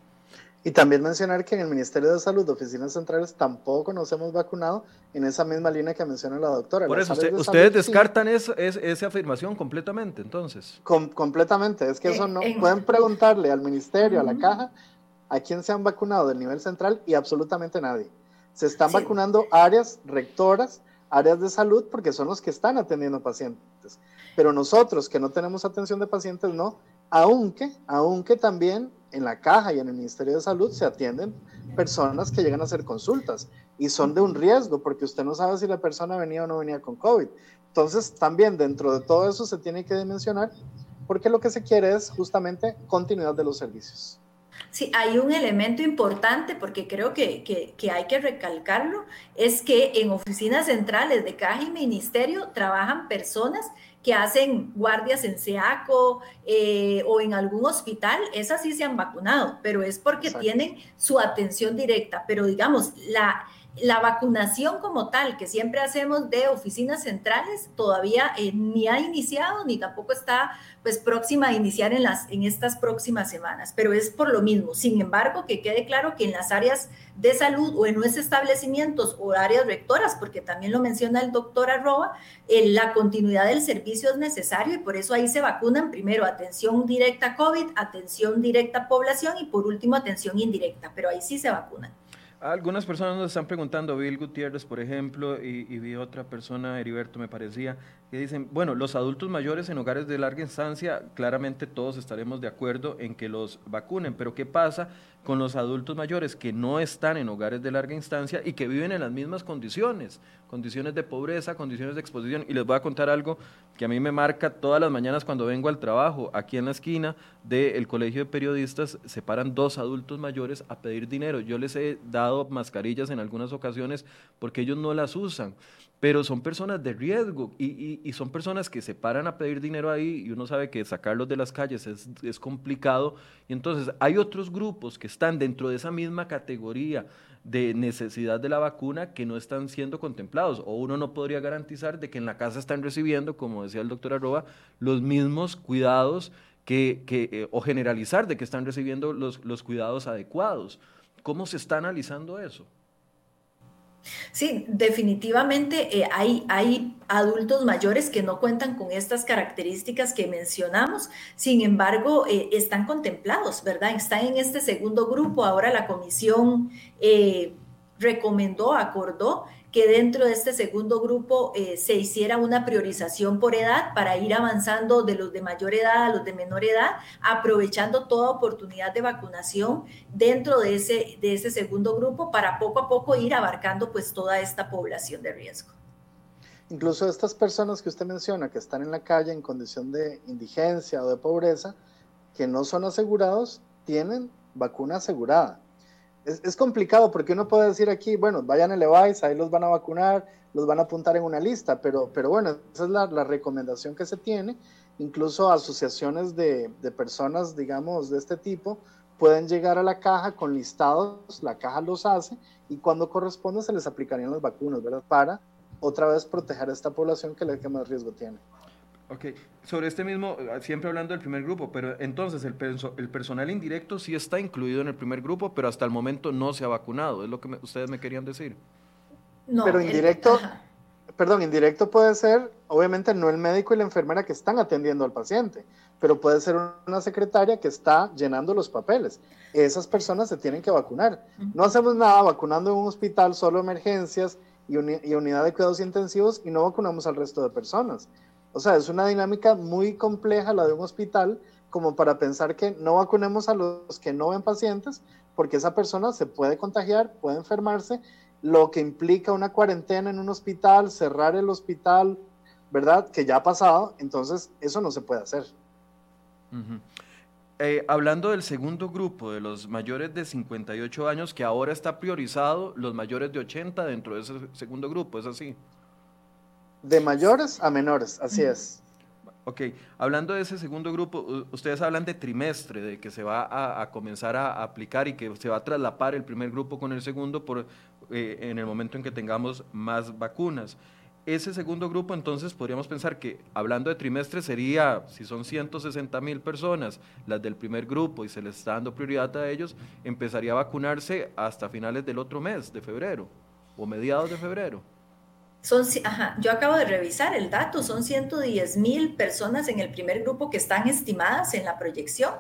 Y también mencionar que en el Ministerio de Salud, oficinas centrales, tampoco nos hemos vacunado en esa misma línea que menciona la doctora. Por eso, ustedes descartan esa afirmación completamente, entonces. completamente, es que eso no. pueden preguntarle al Ministerio, a la caja, a quién se han vacunado del nivel central y absolutamente nadie. Se están vacunando áreas rectoras, áreas de salud, porque son los que están atendiendo pacientes. Pero nosotros que no tenemos atención de pacientes, no, aunque, aunque también en la caja y en el Ministerio de Salud se atienden personas que llegan a hacer consultas y son de un riesgo porque usted no sabe si la persona venía o no venía con COVID. Entonces, también dentro de todo eso se tiene que dimensionar porque lo que se quiere es justamente continuidad de los servicios. Sí, hay un elemento importante porque creo que, que, hay que recalcarlo, es que en oficinas centrales de caja y ministerio trabajan personas que hacen guardias en SEACO eh, o en algún hospital, esas sí se han vacunado, pero es porque tienen su atención directa. Pero digamos, la, la vacunación como tal, que siempre hacemos de oficinas centrales, todavía eh, ni ha iniciado ni tampoco está pues próxima a iniciar en, las, en estas próximas semanas, pero es por lo mismo. Sin embargo, que quede claro que en las áreas de salud o en nuestros establecimientos o áreas rectoras, porque también lo menciona el doctor Arroba, eh, la continuidad del servicio es necesario y por eso ahí se vacunan primero atención directa COVID, atención directa población y por último atención indirecta, pero ahí sí se vacunan. Algunas personas nos están preguntando, Bill Gutiérrez, por ejemplo, y, vi otra persona, Heriberto me parecía, que dicen, bueno, los adultos mayores en hogares de larga instancia, claramente todos estaremos de acuerdo en que los vacunen, pero ¿qué pasa con los adultos mayores que no están en hogares de larga instancia y que viven en las mismas condiciones, condiciones de pobreza, condiciones de exposición. Y les voy a contar algo que a mí me marca todas las mañanas cuando vengo al trabajo. Aquí en la esquina del Colegio de Periodistas se paran dos adultos mayores a pedir dinero. Yo les he dado mascarillas en algunas ocasiones porque ellos no las usan pero son personas de riesgo y, son personas que se paran a pedir dinero ahí y uno sabe que sacarlos de las calles es, complicado. Y entonces hay otros grupos que están dentro de esa misma categoría de necesidad de la vacuna que no están siendo contemplados o uno no podría garantizar de que en la casa están recibiendo, como decía el doctor Arroba, los mismos cuidados que, eh, o generalizar de que están recibiendo los cuidados adecuados. ¿Cómo se está analizando eso? Sí, definitivamente eh, hay, hay adultos mayores que no cuentan con estas características que mencionamos, sin embargo, eh, están contemplados, ¿verdad? Están en este segundo grupo. Ahora la comisión eh, recomendó, acordó que dentro de este segundo grupo eh, se hiciera una priorización por edad para ir avanzando de los de mayor edad a los de menor edad, aprovechando toda oportunidad de vacunación dentro de ese, de ese segundo grupo para poco a poco ir abarcando pues toda esta población de riesgo. Incluso estas personas que usted menciona que están en la calle en condición de indigencia o de pobreza, que no son asegurados, tienen vacuna asegurada es, complicado porque uno puede decir aquí, bueno, vayan a Levi's, ahí los van a vacunar, los van a apuntar en una lista, pero, pero bueno, esa es la, recomendación que se tiene. Incluso asociaciones de, personas, digamos, de este tipo, pueden llegar a la caja con listados, la caja los hace y cuando corresponde se les aplicarían las vacunas, ¿verdad? Para otra vez proteger a esta población que es la que más riesgo tiene. Ok, sobre este mismo, siempre hablando del primer grupo, pero entonces el, el personal indirecto sí está incluido en el primer grupo, pero hasta el momento no se ha vacunado, es lo que ustedes me querían decir. No, pero indirecto, perdón, indirecto puede ser obviamente no el médico y la enfermera que están atendiendo al paciente, pero puede ser una secretaria que está llenando los papeles. Esas personas se tienen que vacunar. No hacemos nada vacunando en un hospital solo emergencias y, y unidad de cuidados intensivos y no vacunamos al resto de personas. O sea, es una dinámica muy compleja la de un hospital como para pensar que no vacunemos a los que no ven pacientes porque esa persona se puede contagiar, puede enfermarse, lo que implica una cuarentena en un hospital, cerrar el hospital, ¿verdad? Que ya ha pasado, entonces eso no se puede hacer. Eh, hablando del segundo grupo, de los mayores de 58 años, que ahora está priorizado los mayores de 80 dentro de ese segundo grupo, ¿es así? De mayores a menores, así es. Ok, hablando de ese segundo grupo, ustedes hablan de trimestre, de que se va a, comenzar a aplicar y que se va a traslapar el primer grupo con el segundo por, eh, en el momento en que tengamos más vacunas. Ese segundo grupo, entonces, podríamos pensar que, hablando de trimestre, sería, si son 160 mil personas, las del primer grupo, y se les está dando prioridad a ellos, empezaría a vacunarse hasta finales del otro mes, de febrero, o mediados de febrero. Son, yo acabo de revisar el dato, son 110 mil personas en el primer grupo que están estimadas en la proyección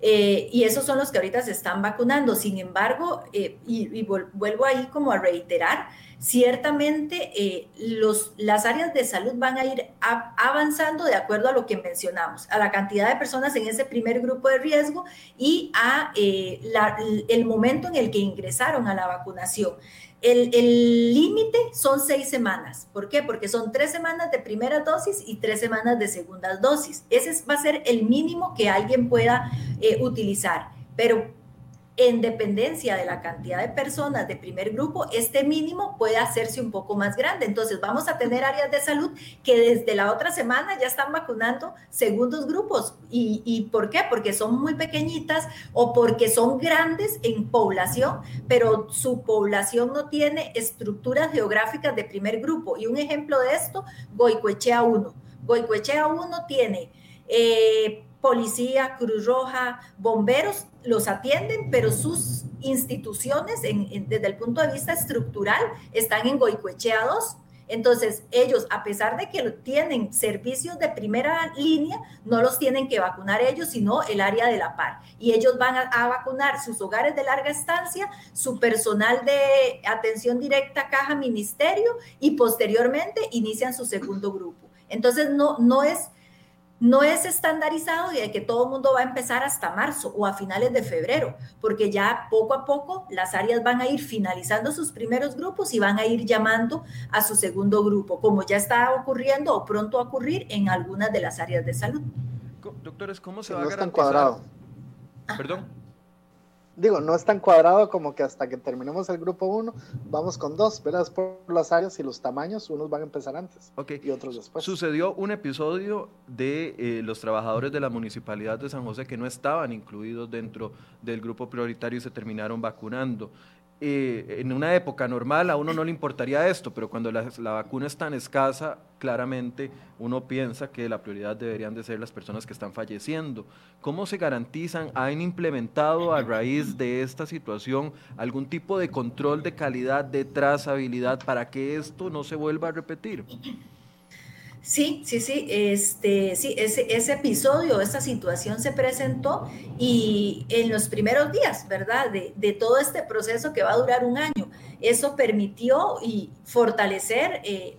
eh, y esos son los que ahorita se están vacunando. Sin embargo, eh, y, vuelvo ahí como a reiterar, ciertamente eh, los, las áreas de salud van a ir avanzando de acuerdo a lo que mencionamos, a la cantidad de personas en ese primer grupo de riesgo y a el momento en el que ingresaron a la vacunación. El límite son seis semanas. ¿Por qué? Porque son tres semanas de primera dosis y tres semanas de segunda dosis. Ese va a ser el mínimo que alguien pueda eh, utilizar. Pero en dependencia de la cantidad de personas de primer grupo, este mínimo puede hacerse un poco más grande. Entonces vamos a tener áreas de salud que desde la otra semana ya están vacunando segundos grupos. ¿Y, por qué? Porque son muy pequeñitas o porque son grandes en población, pero su población no tiene estructuras geográficas de primer grupo. Y un ejemplo de esto, Goicoechea 1. Goicoechea 1 tiene... Eh, policía, Cruz Roja, bomberos los atienden, pero sus instituciones desde el punto de vista estructural están en Goicoechea 2. Entonces, ellos, a pesar de que tienen servicios de primera línea, no los tienen que vacunar ellos, sino el área de la par. Y ellos van a, a vacunar sus hogares de larga estancia, su personal de atención directa, caja, ministerio, y posteriormente inician su segundo grupo. Entonces, no, no es no es estandarizado y de que todo el mundo va a empezar hasta marzo o a finales de febrero, porque ya poco a poco las áreas van a ir finalizando sus primeros grupos y van a ir llamando a su segundo grupo, como ya está ocurriendo o pronto a ocurrir en algunas de las áreas de salud. Doctores, ¿cómo se va a garantizar? Perdón digo, no es tan cuadrado como que hasta que terminemos el grupo 1, vamos con dos, verás por las áreas y los tamaños, unos van a empezar antes y otros después. Sucedió un episodio de eh, los trabajadores de la Municipalidad de San José que no estaban incluidos dentro del grupo prioritario y se terminaron vacunando. Eh, en una época normal a uno no le importaría esto, pero cuando la, vacuna es tan escasa, claramente uno piensa que la prioridad deberían de ser las personas que están falleciendo. ¿Cómo se garantizan? ¿Han implementado a raíz de esta situación algún tipo de control de calidad, de trazabilidad para que esto no se vuelva a repetir? Sí, sí, sí, este, sí, ese, ese episodio, esa situación se presentó y en los primeros días, ¿verdad? De, todo este proceso que va a durar un año. Eso permitió y fortalecer, eh,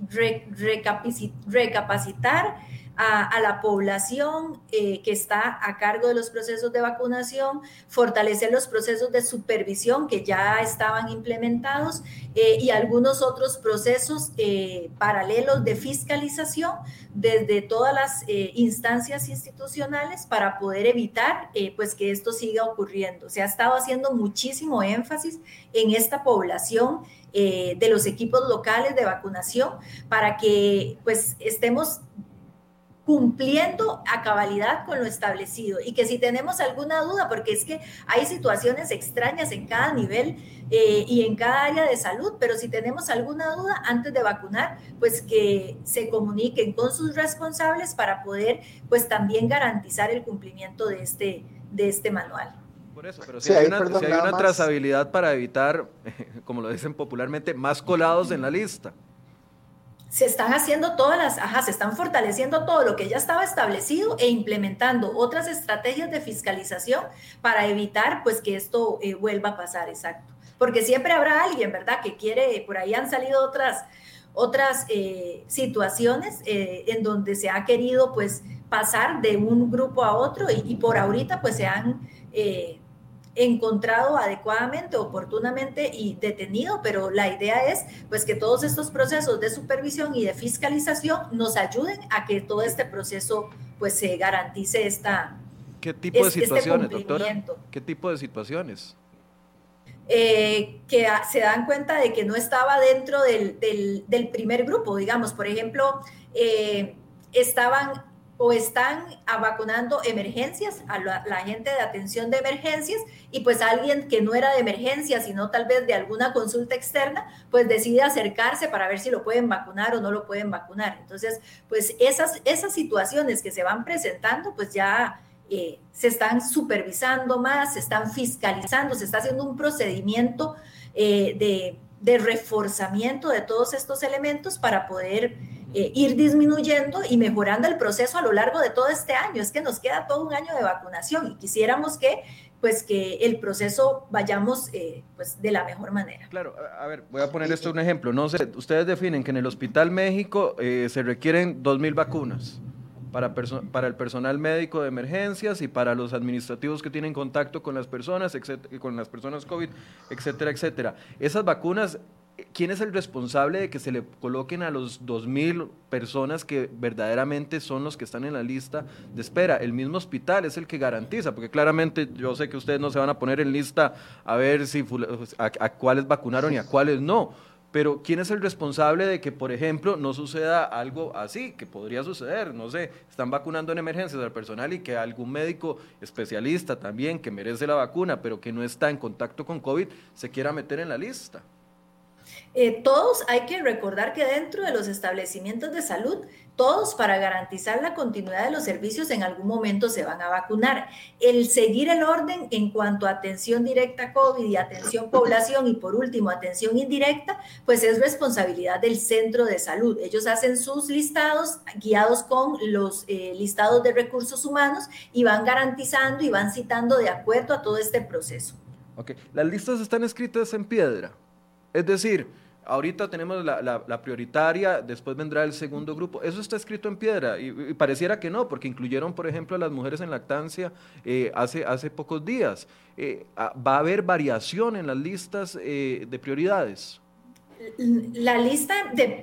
recapacitar a, la población eh, que está a cargo de los procesos de vacunación, fortalecer los procesos de supervisión que ya estaban implementados eh, y algunos otros procesos eh, paralelos de fiscalización desde todas las instancias institucionales para poder evitar pues que esto siga ocurriendo. Se ha estado haciendo muchísimo énfasis en esta población de los equipos locales de vacunación para que pues estemos cumpliendo a cabalidad con lo establecido y que si tenemos alguna duda, porque es que hay situaciones extrañas en cada nivel eh, y en cada área de salud, pero si tenemos alguna duda antes de vacunar, pues que se comuniquen con sus responsables para poder pues también garantizar el cumplimiento de este, de este manual. Por eso, pero si hay, una, si hay una trazabilidad para evitar, [laughs] como lo dicen popularmente, más colados en la lista. Se están haciendo todas las, ajá, se están fortaleciendo todo lo que ya estaba establecido e implementando otras estrategias de fiscalización para evitar pues que esto eh, vuelva a pasar, exacto. Porque siempre habrá alguien, ¿verdad? Que quiere, por ahí han salido otras, otras eh, situaciones eh, en donde se ha querido pues pasar de un grupo a otro y, y por ahorita pues se han encontrado adecuadamente, oportunamente y detenido, pero la idea es pues que todos estos procesos de supervisión y de fiscalización nos ayuden a que todo este proceso pues se garantice esta ¿Qué tipo de este situaciones, doctora? ¿Qué tipo de situaciones? Eh, que se dan cuenta de que no estaba dentro del, del, primer grupo, digamos, por ejemplo, eh, estaban o están vacunando emergencias, a la, gente de atención de emergencias, y pues alguien que no era de emergencia, sino tal vez de alguna consulta externa, pues decide acercarse para ver si lo pueden vacunar o no lo pueden vacunar. Entonces, pues esas, esas situaciones que se van presentando, pues ya eh, se están supervisando más, se están fiscalizando, se está haciendo un procedimiento eh, de, de reforzamiento de todos estos elementos para poder eh, ir disminuyendo y mejorando el proceso a lo largo de todo este año. Es que nos queda todo un año de vacunación y quisiéramos que pues que el proceso vayamos eh, pues de la mejor manera. Claro, a ver, voy a poner esto un ejemplo. No sé, ustedes definen que en el Hospital México eh, se requieren 2.000 vacunas para, para el personal médico de emergencias y para los administrativos que tienen contacto con las personas, con las personas COVID, etcétera, etcétera. Esas vacunas ¿quién es el responsable de que se le coloquen a los 2.000 personas que verdaderamente son los que están en la lista de espera? El mismo hospital es el que garantiza, porque claramente yo sé que ustedes no se van a poner en lista a ver si a, cuáles vacunaron y a cuáles no. Pero ¿quién es el responsable de que, por ejemplo, no suceda algo así, que podría suceder? No sé, están vacunando en emergencias al personal y que algún médico especialista también que merece la vacuna, pero que no está en contacto con COVID, se quiera meter en la lista. Eh, todos hay que recordar que dentro de los establecimientos de salud, todos para garantizar la continuidad de los servicios en algún momento se van a vacunar. El seguir el orden en cuanto a atención directa COVID y atención población y por último atención indirecta, pues es responsabilidad del centro de salud. Ellos hacen sus listados guiados con los eh, listados de recursos humanos y van garantizando y van citando de acuerdo a todo este proceso. Ok, las listas están escritas en piedra. Es decir, ahorita tenemos la, prioritaria, después vendrá el segundo grupo. Eso está escrito en piedra y, pareciera que no, porque incluyeron, por ejemplo, a las mujeres en lactancia eh, hace, hace pocos días. Eh, ah, ¿Va a haber variación en las listas eh, de prioridades? La lista de...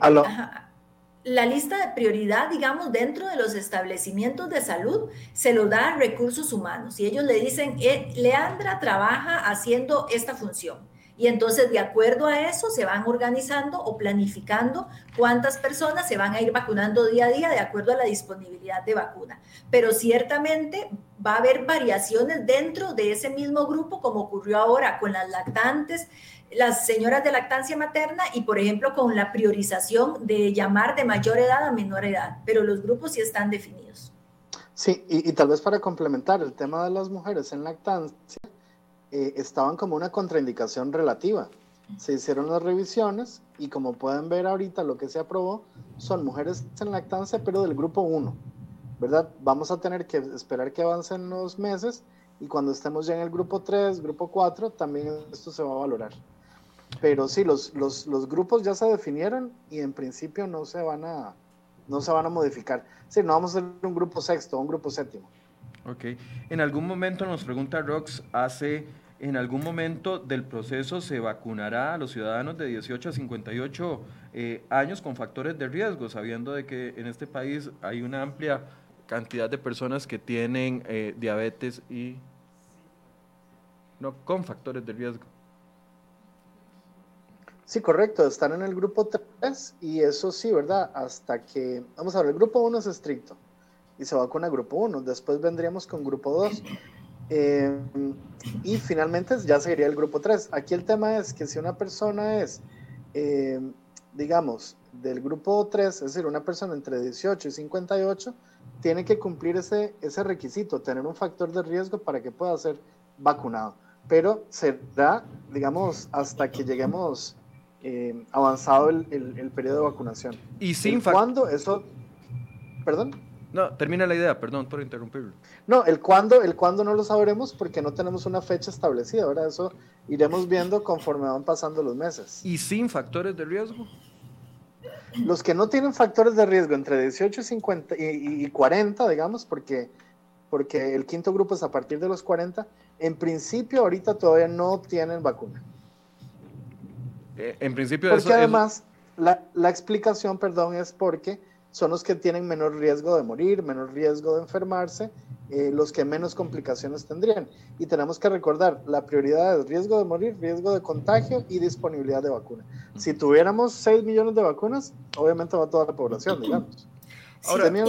La lista de prioridad, digamos, dentro de los establecimientos de salud, se lo da a recursos humanos y ellos le dicen, Leandra trabaja haciendo esta función y entonces, de acuerdo a eso, se van organizando o planificando cuántas personas se van a ir vacunando día a día de acuerdo a la disponibilidad de vacuna. Pero ciertamente va a haber variaciones dentro de ese mismo grupo, como ocurrió ahora con las lactantes, las señoras de lactancia materna y, por ejemplo, con la priorización de llamar de mayor edad a menor edad. Pero los grupos sí están definidos. Sí, y, y tal vez para complementar el tema de las mujeres en lactancia eh, estaban como una contraindicación relativa. Se hicieron las revisiones y como pueden ver ahorita lo que se aprobó son mujeres en lactancia pero del grupo 1, ¿verdad? Vamos a tener que esperar que avancen los meses y cuando estemos ya en el grupo 3, grupo 4, también esto se va a valorar. Pero sí, los, los, los grupos ya se definieron y en principio no se van a, no se van a modificar. Sí, no vamos a ser un grupo sexto, un grupo séptimo. Ok. En algún momento nos pregunta Rox, hace, en algún momento del proceso se vacunará a los ciudadanos de 18 a 58 eh, años con factores de riesgo, sabiendo de que en este país hay una amplia cantidad de personas que tienen eh, diabetes y no con factores de riesgo. Sí, correcto, están en el grupo 3 y eso sí, ¿verdad? Hasta que, vamos a ver, el grupo 1 es estricto y se vacuna grupo 1. Después vendríamos con grupo 2. Eh, y finalmente ya seguiría el grupo 3. Aquí el tema es que si una persona es, eh, digamos, del grupo 3, es decir, una persona entre 18 y 58, tiene que cumplir ese, ese requisito, tener un factor de riesgo para que pueda ser vacunado. Pero será, digamos, hasta que lleguemos eh, avanzado el, el, periodo de vacunación. Y sin ¿Cuándo? Eso. ¿Perdón? No, termina la idea, perdón por interrumpirlo. No, el cuándo, el cuándo no lo sabremos porque no tenemos una fecha establecida, ¿verdad? Eso iremos viendo conforme van pasando los meses. ¿Y sin factores de riesgo? Los que no tienen factores de riesgo entre 18 y, 50 y, 40, digamos, porque, porque el quinto grupo es a partir de los 40, en principio ahorita todavía no tienen vacuna. Eh, en principio Porque además, la, la explicación, perdón, es porque son los que tienen menor riesgo de morir, menor riesgo de enfermarse, eh, los que menos complicaciones tendrían. Y tenemos que recordar, la prioridad es riesgo de morir, riesgo de contagio y disponibilidad de vacuna. Si tuviéramos 6 millones de vacunas, obviamente va toda la población, digamos. [clears throat] Ahora, también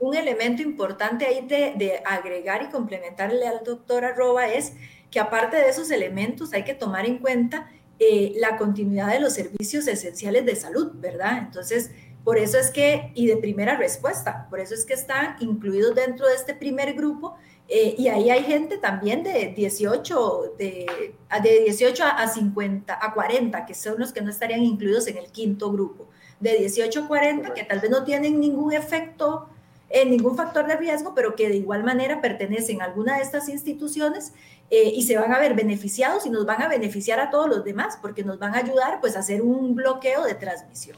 un elemento importante ahí de, de, agregar y complementarle al doctor Arroba es que aparte de esos elementos hay que tomar en cuenta eh, la continuidad de los servicios esenciales de salud, ¿verdad? Entonces, por eso es que, y de primera respuesta, por eso es que están incluidos dentro de este primer grupo. Eh, y ahí hay gente también de 18, de, de 18 a 50, a 40, que son los que no estarían incluidos en el quinto grupo. De 18 a 40, que tal vez no tienen ningún efecto, en eh, ningún factor de riesgo, pero que de igual manera pertenecen a alguna de estas instituciones eh, y se van a ver beneficiados y nos van a beneficiar a todos los demás, porque nos van a ayudar pues a hacer un bloqueo de transmisión.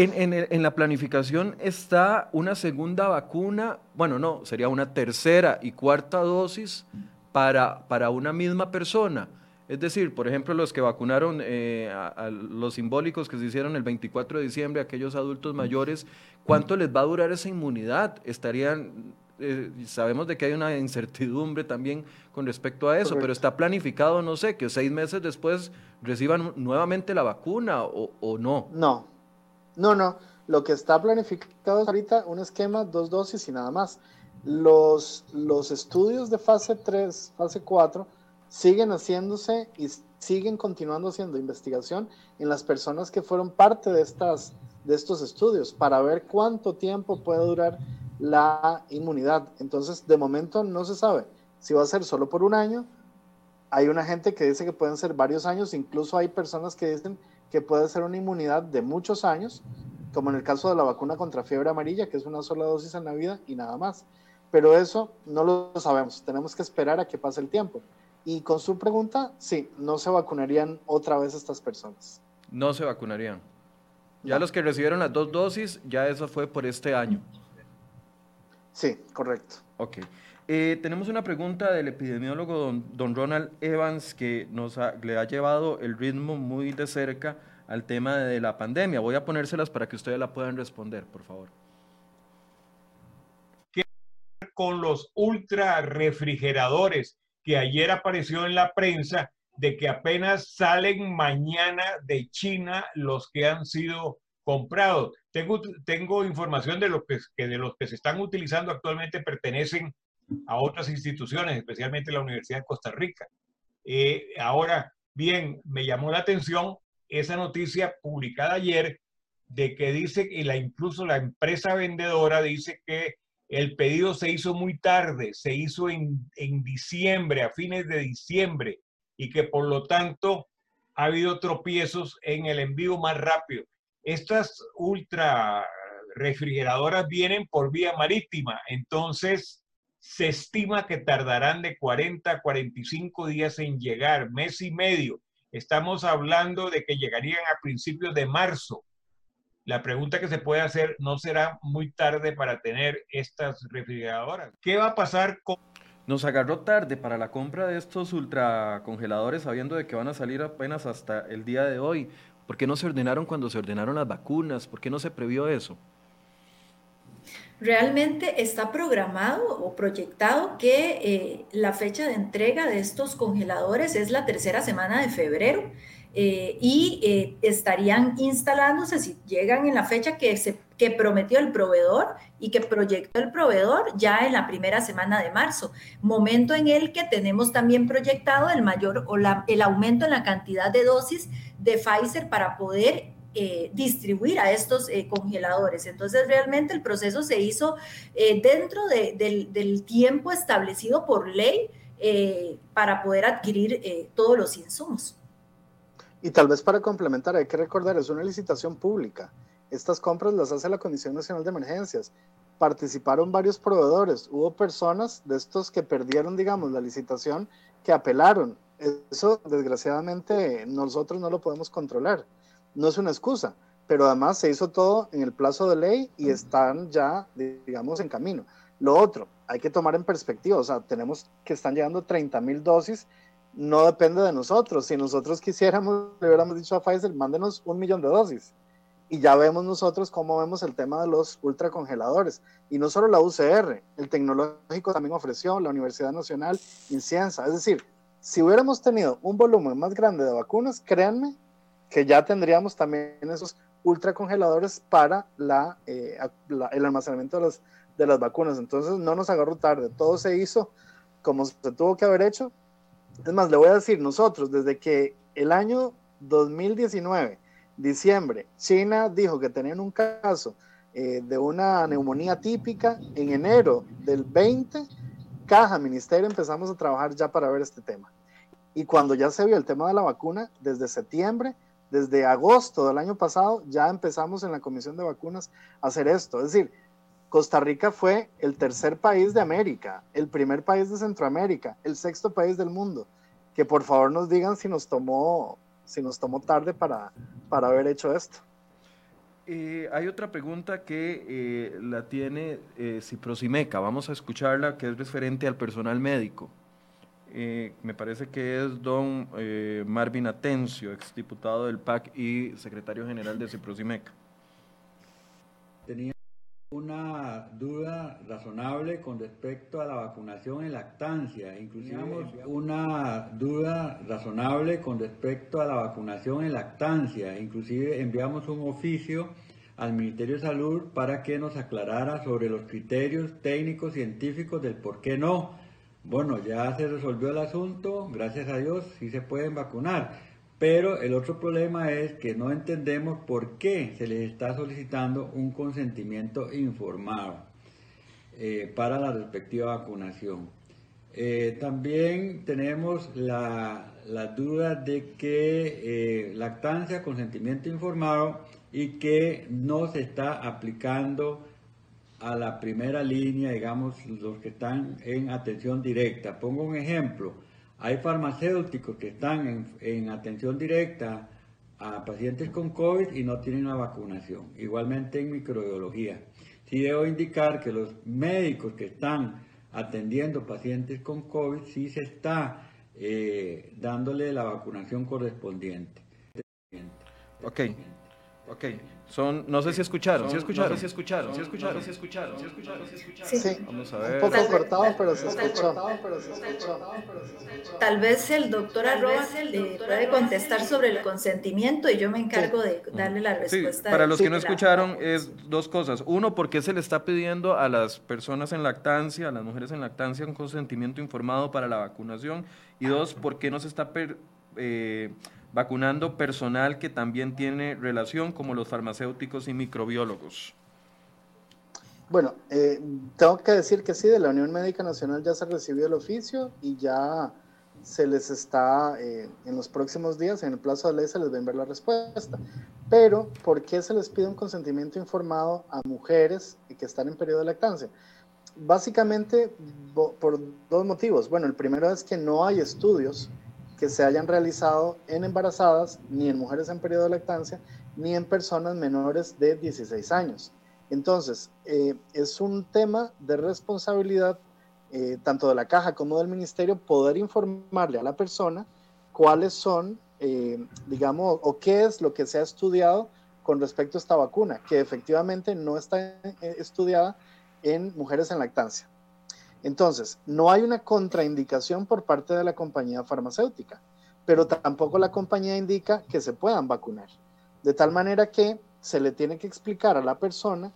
En, la planificación está una segunda vacuna, bueno, no, sería una tercera y cuarta dosis para, para una misma persona. Es decir, por ejemplo, los que vacunaron eh, a, los simbólicos que se hicieron el 24 de diciembre, aquellos adultos mayores, ¿cuánto les va a durar esa inmunidad? Estarían, eh, sabemos de que hay una incertidumbre también con respecto a eso, pero está planificado, no sé, que seis meses después reciban nuevamente la vacuna o, o no. No, no, no. Lo que está planificado es ahorita un esquema, dos dosis y nada más. Los, los estudios de fase 3, fase 4, siguen haciéndose y siguen continuando haciendo investigación en las personas que fueron parte de, estas, de estos estudios para ver cuánto tiempo puede durar la inmunidad. Entonces, de momento no se sabe si va a ser solo por un año. Hay una gente que dice que pueden ser varios años, incluso hay personas que dicen que puede ser una inmunidad de muchos años, como en el caso de la vacuna contra fiebre amarilla, que es una sola dosis en la vida y nada más. Pero eso no lo sabemos, tenemos que esperar a que pase el tiempo. Y con su pregunta, sí, no se vacunarían otra vez estas personas. No se vacunarían. Ya los que recibieron las dos dosis, ya eso fue por este año. Sí, correcto. Ok. Eh, tenemos una pregunta del epidemiólogo don, Ronald Evans que nos le ha llevado el ritmo muy de cerca al tema de la pandemia. Voy a ponérselas para que ustedes la puedan responder, por favor. ¿Qué con los ultra refrigeradores que ayer apareció en la prensa de que apenas salen mañana de China los que han sido comprados? Tengo, tengo información de, lo que, que de los que se están utilizando actualmente pertenecen a otras instituciones, especialmente la Universidad de Costa Rica. Eh, ahora, bien, me llamó la atención esa noticia publicada ayer de que dice que la, incluso la empresa vendedora dice que el pedido se hizo muy tarde, se hizo en, en diciembre, a fines de diciembre, y que por lo tanto ha habido tropiezos en el envío más rápido. Estas ultra refrigeradoras vienen por vía marítima, entonces se estima que tardarán de 40 a 45 días en llegar, mes y medio. Estamos hablando de que llegarían a principios de marzo. La pregunta que se puede hacer, ¿no será muy tarde para tener estas refrigeradoras? ¿Qué va a pasar con... Nos agarró tarde para la compra de estos ultracongeladores sabiendo de que van a salir apenas hasta el día de hoy. ¿Por qué no se ordenaron cuando se ordenaron las vacunas? ¿Por qué no se previó eso? Realmente está programado o proyectado que eh, la fecha de entrega de estos congeladores es la tercera semana de febrero eh, y eh, estarían instalándose si llegan en la fecha que, se, que prometió el proveedor y que proyectó el proveedor ya en la primera semana de marzo, momento en el que tenemos también proyectado el mayor o el aumento en la cantidad de dosis de Pfizer para poder eh, distribuir a estos eh, congeladores. Entonces, realmente el proceso se hizo eh, dentro del, tiempo establecido por ley para poder adquirir todos los insumos. Y tal vez para complementar, hay que recordar, es una licitación pública. Estas compras las hace la Comisión Nacional de Emergencias. Participaron varios proveedores. Hubo personas de estos que perdieron, digamos, la licitación, que apelaron. Eso, desgraciadamente, nosotros no lo podemos controlar. No es una excusa, pero además se hizo todo en el plazo de ley y están ya, digamos, en camino. Lo otro, hay que tomar en perspectiva, o sea, tenemos que están llegando 30 mil dosis no depende de nosotros. Si nosotros quisiéramos, le hubiéramos dicho a Pfizer, mándenos un millón de dosis. Y ya vemos nosotros cómo vemos el tema de los ultracongeladores. Y no solo la UCR, el tecnológico también ofreció, la Universidad Nacional, Incienza. Es decir, si hubiéramos tenido un volumen más grande de vacunas, créanme que ya tendríamos también esos ultracongeladores para la, eh, el almacenamiento de las, de las vacunas. Entonces no nos agarró tarde, todo se hizo como se tuvo que haber hecho es más, le voy a decir, nosotros desde que el año 2019, diciembre, China dijo que tenían un caso eh, de una neumonía típica, en enero del 20, Caja, Ministerio, empezamos a trabajar ya para ver este tema. Y cuando ya se vio el tema de la vacuna, desde septiembre, desde agosto del año pasado, ya empezamos en la Comisión de Vacunas a hacer esto. Es decir, Costa Rica fue el tercer país de América, el primer país de Centroamérica, el sexto país del mundo. Que por favor nos digan si nos tomó, si nos tomó tarde para, para haber hecho esto. Hay otra pregunta que eh, la tiene eh, Ciprosimeca. Vamos a escucharla, que es referente al personal médico. Eh, me parece que es don Marvin Atencio, exdiputado del PAC y secretario general de Ciprosimeca. Tenía una duda razonable con respecto a la vacunación en lactancia. Inclusive una duda razonable con respecto a la vacunación en lactancia. Inclusive enviamos un oficio al Ministerio de Salud para que nos aclarara sobre los criterios técnicos científicos del por qué no. Bueno, ya se resolvió el asunto, gracias a Dios, sí se pueden vacunar pero el otro problema es que no entendemos por qué se les está solicitando un consentimiento informado eh, para la respectiva vacunación. Eh, también tenemos la, duda de que eh, lactancia, consentimiento informado y que no se está aplicando a la primera línea, digamos, los que están en atención directa. Pongo un ejemplo hay farmacéuticos que están en, atención directa a pacientes con COVID y no tienen la vacunación. Igualmente en microbiología. Sí debo indicar que los médicos que están atendiendo pacientes con COVID sí se está eh, dándole la vacunación correspondiente. Ok, ok. Son, no sé si escucharon, si escucharon, si escucharon, si escucharon, si escucharon, si escucharon, si escucharon. Sí, vamos a ver. Un poco cortado, pero se escuchó. Tal vez el doctor Arroba puede contestar sobre el consentimiento y yo me encargo de darle la respuesta. para los que no escucharon, es dos cosas. Uno, ¿por qué se le está pidiendo a las personas en lactancia, a las mujeres en lactancia, un consentimiento informado para la vacunación? Y dos, ¿por qué no se está eh, vacunando personal que también tiene relación, como los farmacéuticos y microbiólogos? Bueno, eh, tengo que decir que sí, de la Unión Médica Nacional ya se recibió el oficio y ya se les está, eh, en los próximos días, en el plazo de ley, se les va a enviar la respuesta. Pero, ¿por qué se les pide un consentimiento informado a mujeres que están en periodo de lactancia? Básicamente, por dos motivos. Bueno, el primero es que no hay estudios que se hayan realizado en embarazadas, ni en mujeres en periodo de lactancia, ni en personas menores de 16 años. Entonces, eh, es un tema de responsabilidad eh, tanto de la caja como del ministerio poder informarle a la persona cuáles son, eh, digamos, o qué es lo que se ha estudiado con respecto a esta vacuna, que efectivamente no está estudiada en mujeres en lactancia. Entonces, no hay una contraindicación por parte de la compañía farmacéutica, pero tampoco la compañía indica que se puedan vacunar. De tal manera que se le tiene que explicar a la persona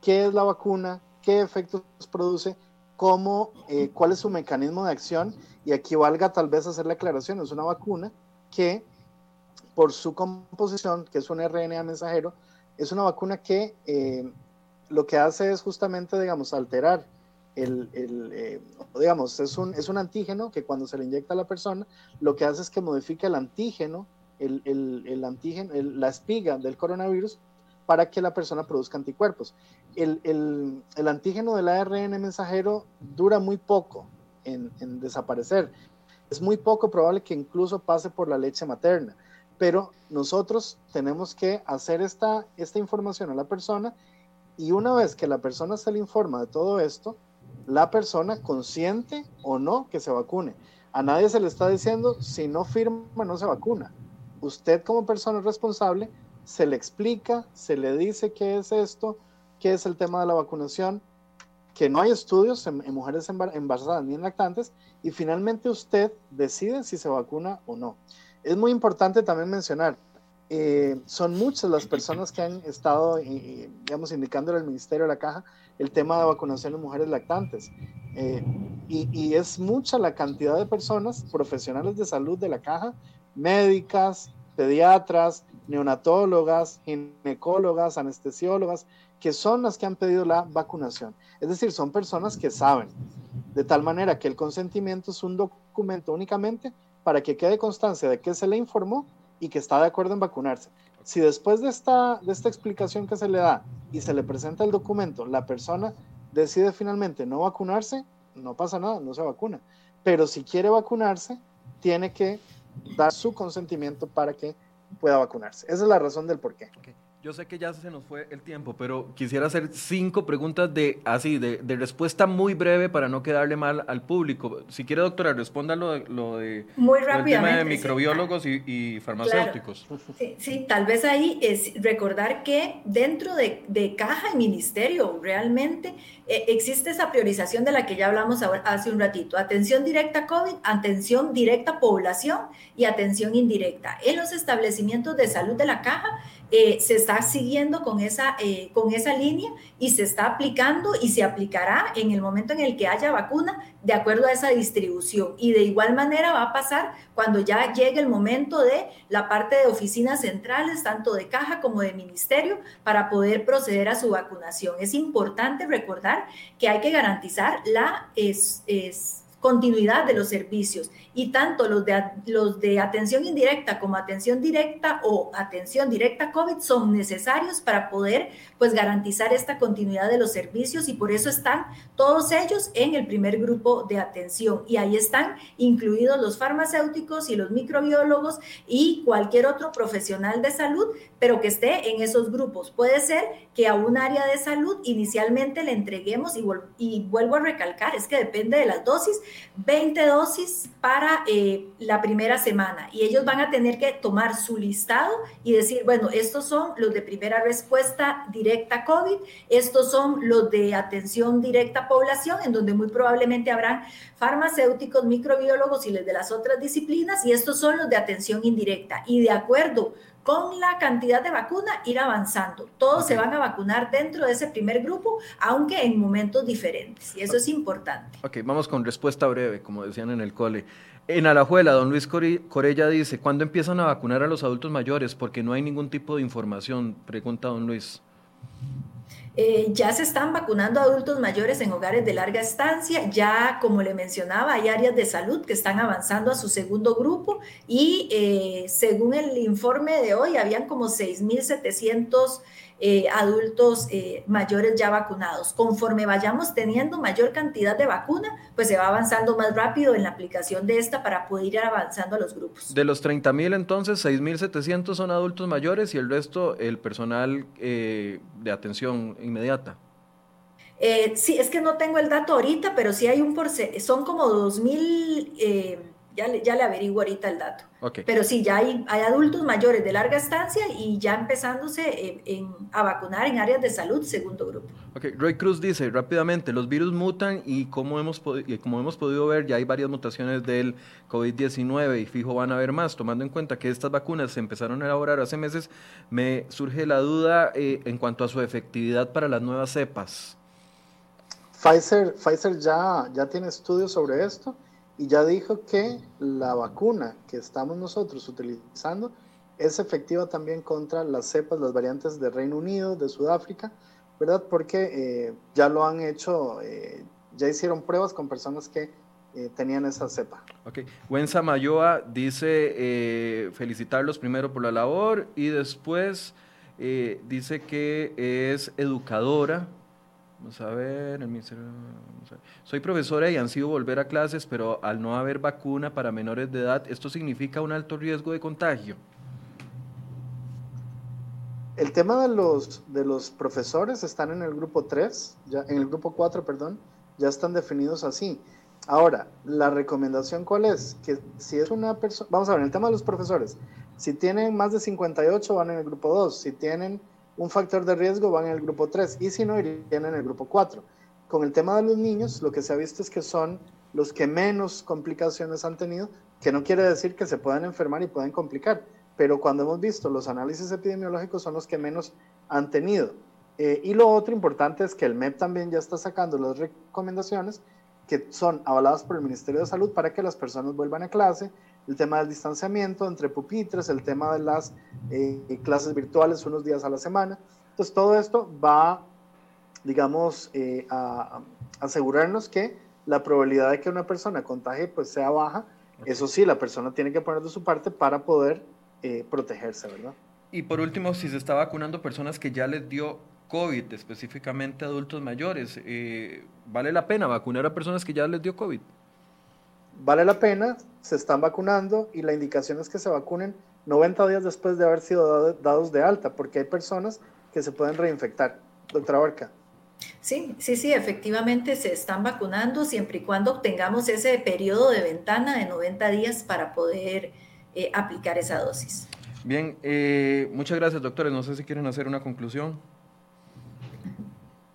qué es la vacuna, qué efectos produce, cómo, eh, cuál es su mecanismo de acción. Y aquí valga tal vez hacer la aclaración, es una vacuna que por su composición, que es un RNA mensajero, es una vacuna que eh, lo que hace es justamente, digamos, alterar el, eh, digamos, es un, es un antígeno que cuando se le inyecta a la persona, lo que hace es que modifica el antígeno el, antígeno, la espiga del coronavirus para que la persona produzca anticuerpos. El, antígeno del ARN mensajero dura muy poco en, desaparecer. Es muy poco probable que incluso pase por la leche materna, pero nosotros tenemos que hacer esta, esta información a la persona y una vez que la persona se le informa de todo esto, la persona consciente o no que se vacune. A nadie se le está diciendo, si no firma, no se vacuna. Usted como persona responsable se le explica, se le dice qué es esto, qué es el tema de la vacunación, que no hay estudios en, mujeres embarazadas ni en lactantes, y finalmente usted decide si se vacuna o no. Es muy importante también mencionar, eh, son muchas las personas que han estado, eh, digamos, indicándole al Ministerio de la Caja el tema de vacunación en mujeres lactantes. Eh, y, es mucha la cantidad de personas, profesionales de salud de la caja, médicas, pediatras, neonatólogas, ginecólogas, anestesiólogas, que son las que han pedido la vacunación. Es decir, son personas que saben, de tal manera que el consentimiento es un documento únicamente para que quede constancia de que se le informó y que está de acuerdo en vacunarse. Si después de esta, de esta explicación que se le da y se le presenta el documento, la persona decide finalmente no vacunarse, no pasa nada, no se vacuna. Pero si quiere vacunarse, tiene que dar su consentimiento para que pueda vacunarse. Esa es la razón del por qué. Yo sé que ya se nos fue el tiempo, pero quisiera hacer cinco preguntas de así de, de respuesta muy breve para no quedarle mal al público. Si quiere, doctora, responda lo, lo de muy el tema de microbiólogos y, farmacéuticos. Sí, tal vez ahí es recordar que dentro de, de caja y ministerio realmente eh, existe esa priorización de la que ya hablamos hace un ratito. Atención directa COVID, atención directa población y atención indirecta. En los establecimientos de salud de la caja eh, se está siguiendo con esa, eh, con esa línea y se está aplicando y se aplicará en el momento en el que haya vacuna de acuerdo a esa distribución. Y de igual manera va a pasar cuando ya llegue el momento de la parte de oficinas centrales, tanto de caja como de ministerio, para poder proceder a su vacunación. Es importante recordar que hay que garantizar la... Es, continuidad de los servicios y tanto los de, los de atención indirecta como atención directa o atención directa COVID son necesarios para poder pues garantizar esta continuidad de los servicios y por eso están todos ellos en el primer grupo de atención y ahí están incluidos los farmacéuticos y los microbiólogos y cualquier otro profesional de salud pero que esté en esos grupos. Puede ser que a un área de salud inicialmente le entreguemos, y, y vuelvo a recalcar, es que depende de las dosis, 20 dosis para eh, la primera semana. Y ellos van a tener que tomar su listado y decir, bueno, estos son los de primera respuesta directa COVID, estos son los de atención directa población, en donde muy probablemente habrán farmacéuticos, microbiólogos y los de las otras disciplinas, y estos son los de atención indirecta. Y de acuerdo con la cantidad de vacuna ir avanzando. Todos se van a vacunar dentro de ese primer grupo, aunque en momentos diferentes. Y eso es importante. Ok, vamos con respuesta breve, como decían en el cole. En Alajuela, don Luis Corella dice, ¿cuándo empiezan a vacunar a los adultos mayores? Porque no hay ningún tipo de información, pregunta don Luis. Eh, ya se están vacunando adultos mayores en hogares de larga estancia, ya como le mencionaba, hay áreas de salud que están avanzando a su segundo grupo y eh, según el informe de hoy, habían como 6.700 eh, adultos eh, mayores ya vacunados. Conforme vayamos teniendo mayor cantidad de vacuna, pues se va avanzando más rápido en la aplicación de esta para poder ir avanzando a los grupos. De los 30 mil entonces, 6.700 son adultos mayores y el resto el personal eh, de atención inmediata. sí, es que no tengo el dato ahorita, pero sí hay un porcentaje, son como 2.000 ya le, ya le averiguo ahorita el dato. Pero sí, ya hay, hay, adultos mayores de larga estancia y ya empezándose en, a vacunar en áreas de salud, segundo grupo. Ok, Roy Cruz dice rápidamente, los virus mutan y como hemos, como hemos podido ver, ya hay varias mutaciones del COVID-19 y fijo van a haber más. Tomando en cuenta que estas vacunas se empezaron a elaborar hace meses, me surge la duda eh, en cuanto a su efectividad para las nuevas cepas. Pfizer, Pfizer ya, ya tiene estudios sobre esto y ya dijo que la vacuna que estamos nosotros utilizando es efectiva también contra las cepas, las variantes de Reino Unido, de Sudáfrica, ¿verdad? Porque eh, ya lo han hecho, eh, ya hicieron pruebas con personas que eh, tenían esa cepa. Ok. Wensa Mayoa dice eh, felicitarlos primero por la labor y después dice que es educadora. Vamos a ver, el ministerio, soy profesora y han sido volver a clases, pero al no haber vacuna para menores de edad, ¿esto significa un alto riesgo de contagio? El tema de los, de los profesores están en el grupo 3, ya, en el grupo 4, perdón, ya están definidos así. Ahora, la recomendación cuál es? Que si es una persona, vamos a ver, el tema de los profesores, si tienen más de 58 van en el grupo 2, si tienen un factor de riesgo van en el grupo 3 y si no irían en el grupo 4. Con el tema de los niños, lo que se ha visto es que son los que menos complicaciones han tenido, que no quiere decir que se puedan enfermar y pueden complicar, pero cuando hemos visto los análisis epidemiológicos son los que menos han tenido. Eh, y lo otro importante es que el MEP también ya está sacando las recomendaciones que son avaladas por el Ministerio de Salud para que las personas vuelvan a clase, el tema del distanciamiento entre pupitres, el tema de las eh, clases virtuales unos días a la semana. Entonces, todo esto va, digamos, eh, a, asegurarnos que la probabilidad de que una persona contagie pues sea baja. Eso sí, la persona tiene que poner de su parte para poder eh, protegerse, ¿verdad? Y por último, si se está vacunando personas que ya les dio COVID, específicamente adultos mayores. Eh, ¿Vale la pena vacunar a personas que ya les dio COVID? Vale la pena, se están vacunando y la indicación es que se vacunen 90 días después de haber sido dados de alta, porque hay personas que se pueden reinfectar. Doctora Barca. Sí, sí, sí, efectivamente se están vacunando siempre y cuando obtengamos ese periodo de ventana de 90 días para poder eh, aplicar esa dosis. Bien, eh, muchas gracias, doctores. No sé si quieren hacer una conclusión.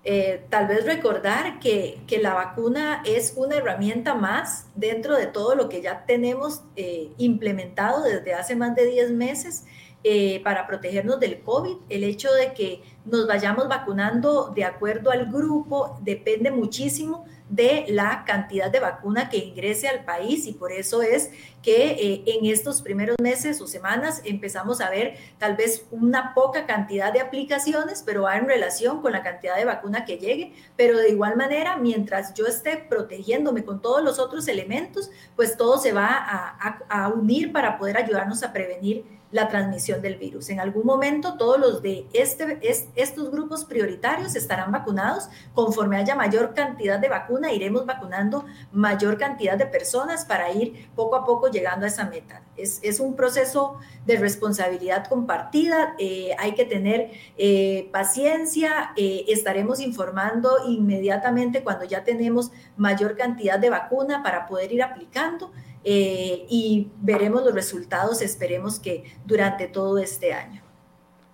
Eh, tal vez recordar que, la vacuna es una herramienta más dentro de todo lo que ya tenemos eh, implementado desde hace más de 10 meses eh, para protegernos del COVID. El hecho de que nos vayamos vacunando de acuerdo al grupo depende muchísimo de la cantidad de vacuna que ingrese al país y por eso es que eh, en estos primeros meses o semanas empezamos a ver tal vez una poca cantidad de aplicaciones, pero va en relación con la cantidad de vacuna que llegue, pero de igual manera, mientras yo esté protegiéndome con todos los otros elementos, pues todo se va a, a unir para poder ayudarnos a prevenir la transmisión del virus. En algún momento todos los de este, estos grupos prioritarios estarán vacunados. Conforme haya mayor cantidad de vacuna, iremos vacunando mayor cantidad de personas para ir poco a poco llegando a esa meta. Es, es un proceso de responsabilidad compartida, eh, hay que tener eh, paciencia, eh, estaremos informando inmediatamente cuando ya tenemos mayor cantidad de vacuna para poder ir aplicando. Eh, y veremos los resultados, esperemos que durante todo este año.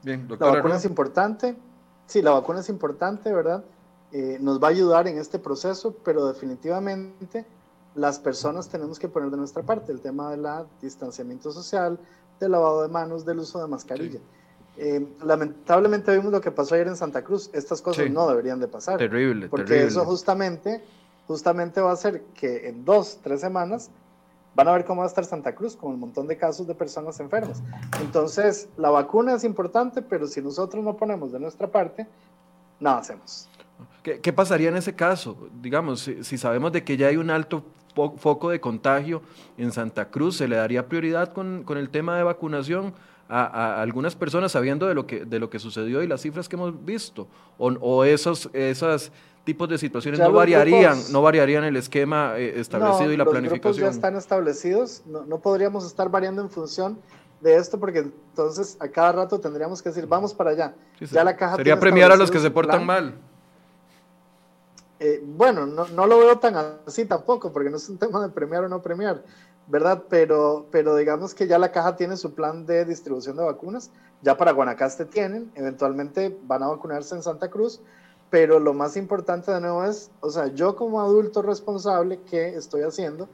Bien, doctora. La vacuna es importante, sí, la vacuna es importante, ¿verdad? Eh, nos va a ayudar en este proceso, pero definitivamente las personas tenemos que poner de nuestra parte el tema del distanciamiento social, del lavado de manos, del uso de mascarilla. Eh, lamentablemente vimos lo que pasó ayer en Santa Cruz. Estas cosas no deberían de pasar. Terrible. Porque eso justamente, justamente va a hacer que en dos, tres semanas van a ver cómo va a estar Santa Cruz con un montón de casos de personas enfermas. Entonces, la vacuna es importante, pero si nosotros no ponemos de nuestra parte, nada hacemos. ¿Qué, pasaría en ese caso? Digamos, si, sabemos de que ya hay un alto foco de contagio en Santa Cruz, ¿se le daría prioridad con, el tema de vacunación a, algunas personas sabiendo de lo, que, de lo que sucedió y las cifras que hemos visto? ¿O, o esos, esas tipos de situaciones no variarían, no variarían el esquema eh, establecido y la planificación. Los grupos ya están establecidos, no, no, podríamos estar variando en función de esto porque entonces a cada rato tendríamos que decir, vamos para allá. ya la caja Sería premiar a los que se portan mal. Eh, bueno, no, no, lo veo tan así tampoco, porque no es un tema de premiar o no premiar, ¿verdad? Pero, pero digamos que ya la caja tiene su plan de distribución de vacunas, ya para Guanacaste tienen, eventualmente van a vacunarse en Santa Cruz, pero lo más importante de nuevo es, o sea, yo como adulto responsable, ¿qué estoy haciendo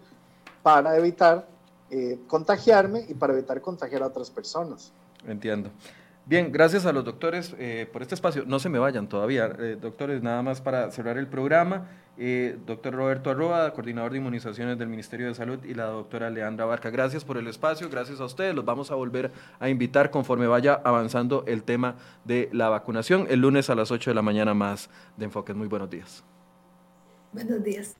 para evitar eh, contagiarme y para evitar contagiar a otras personas? Entiendo. Bien, gracias a los doctores eh, por este espacio. No se me vayan todavía, eh, doctores, nada más para cerrar el programa. Eh, doctor Roberto Arroba, coordinador de inmunizaciones del Ministerio de Salud, y la doctora Leandra Barca. Gracias por el espacio, gracias a ustedes. Los vamos a volver a invitar conforme vaya avanzando el tema de la vacunación. El lunes a las 8 de la mañana más de Enfoques. Muy buenos días. Buenos días.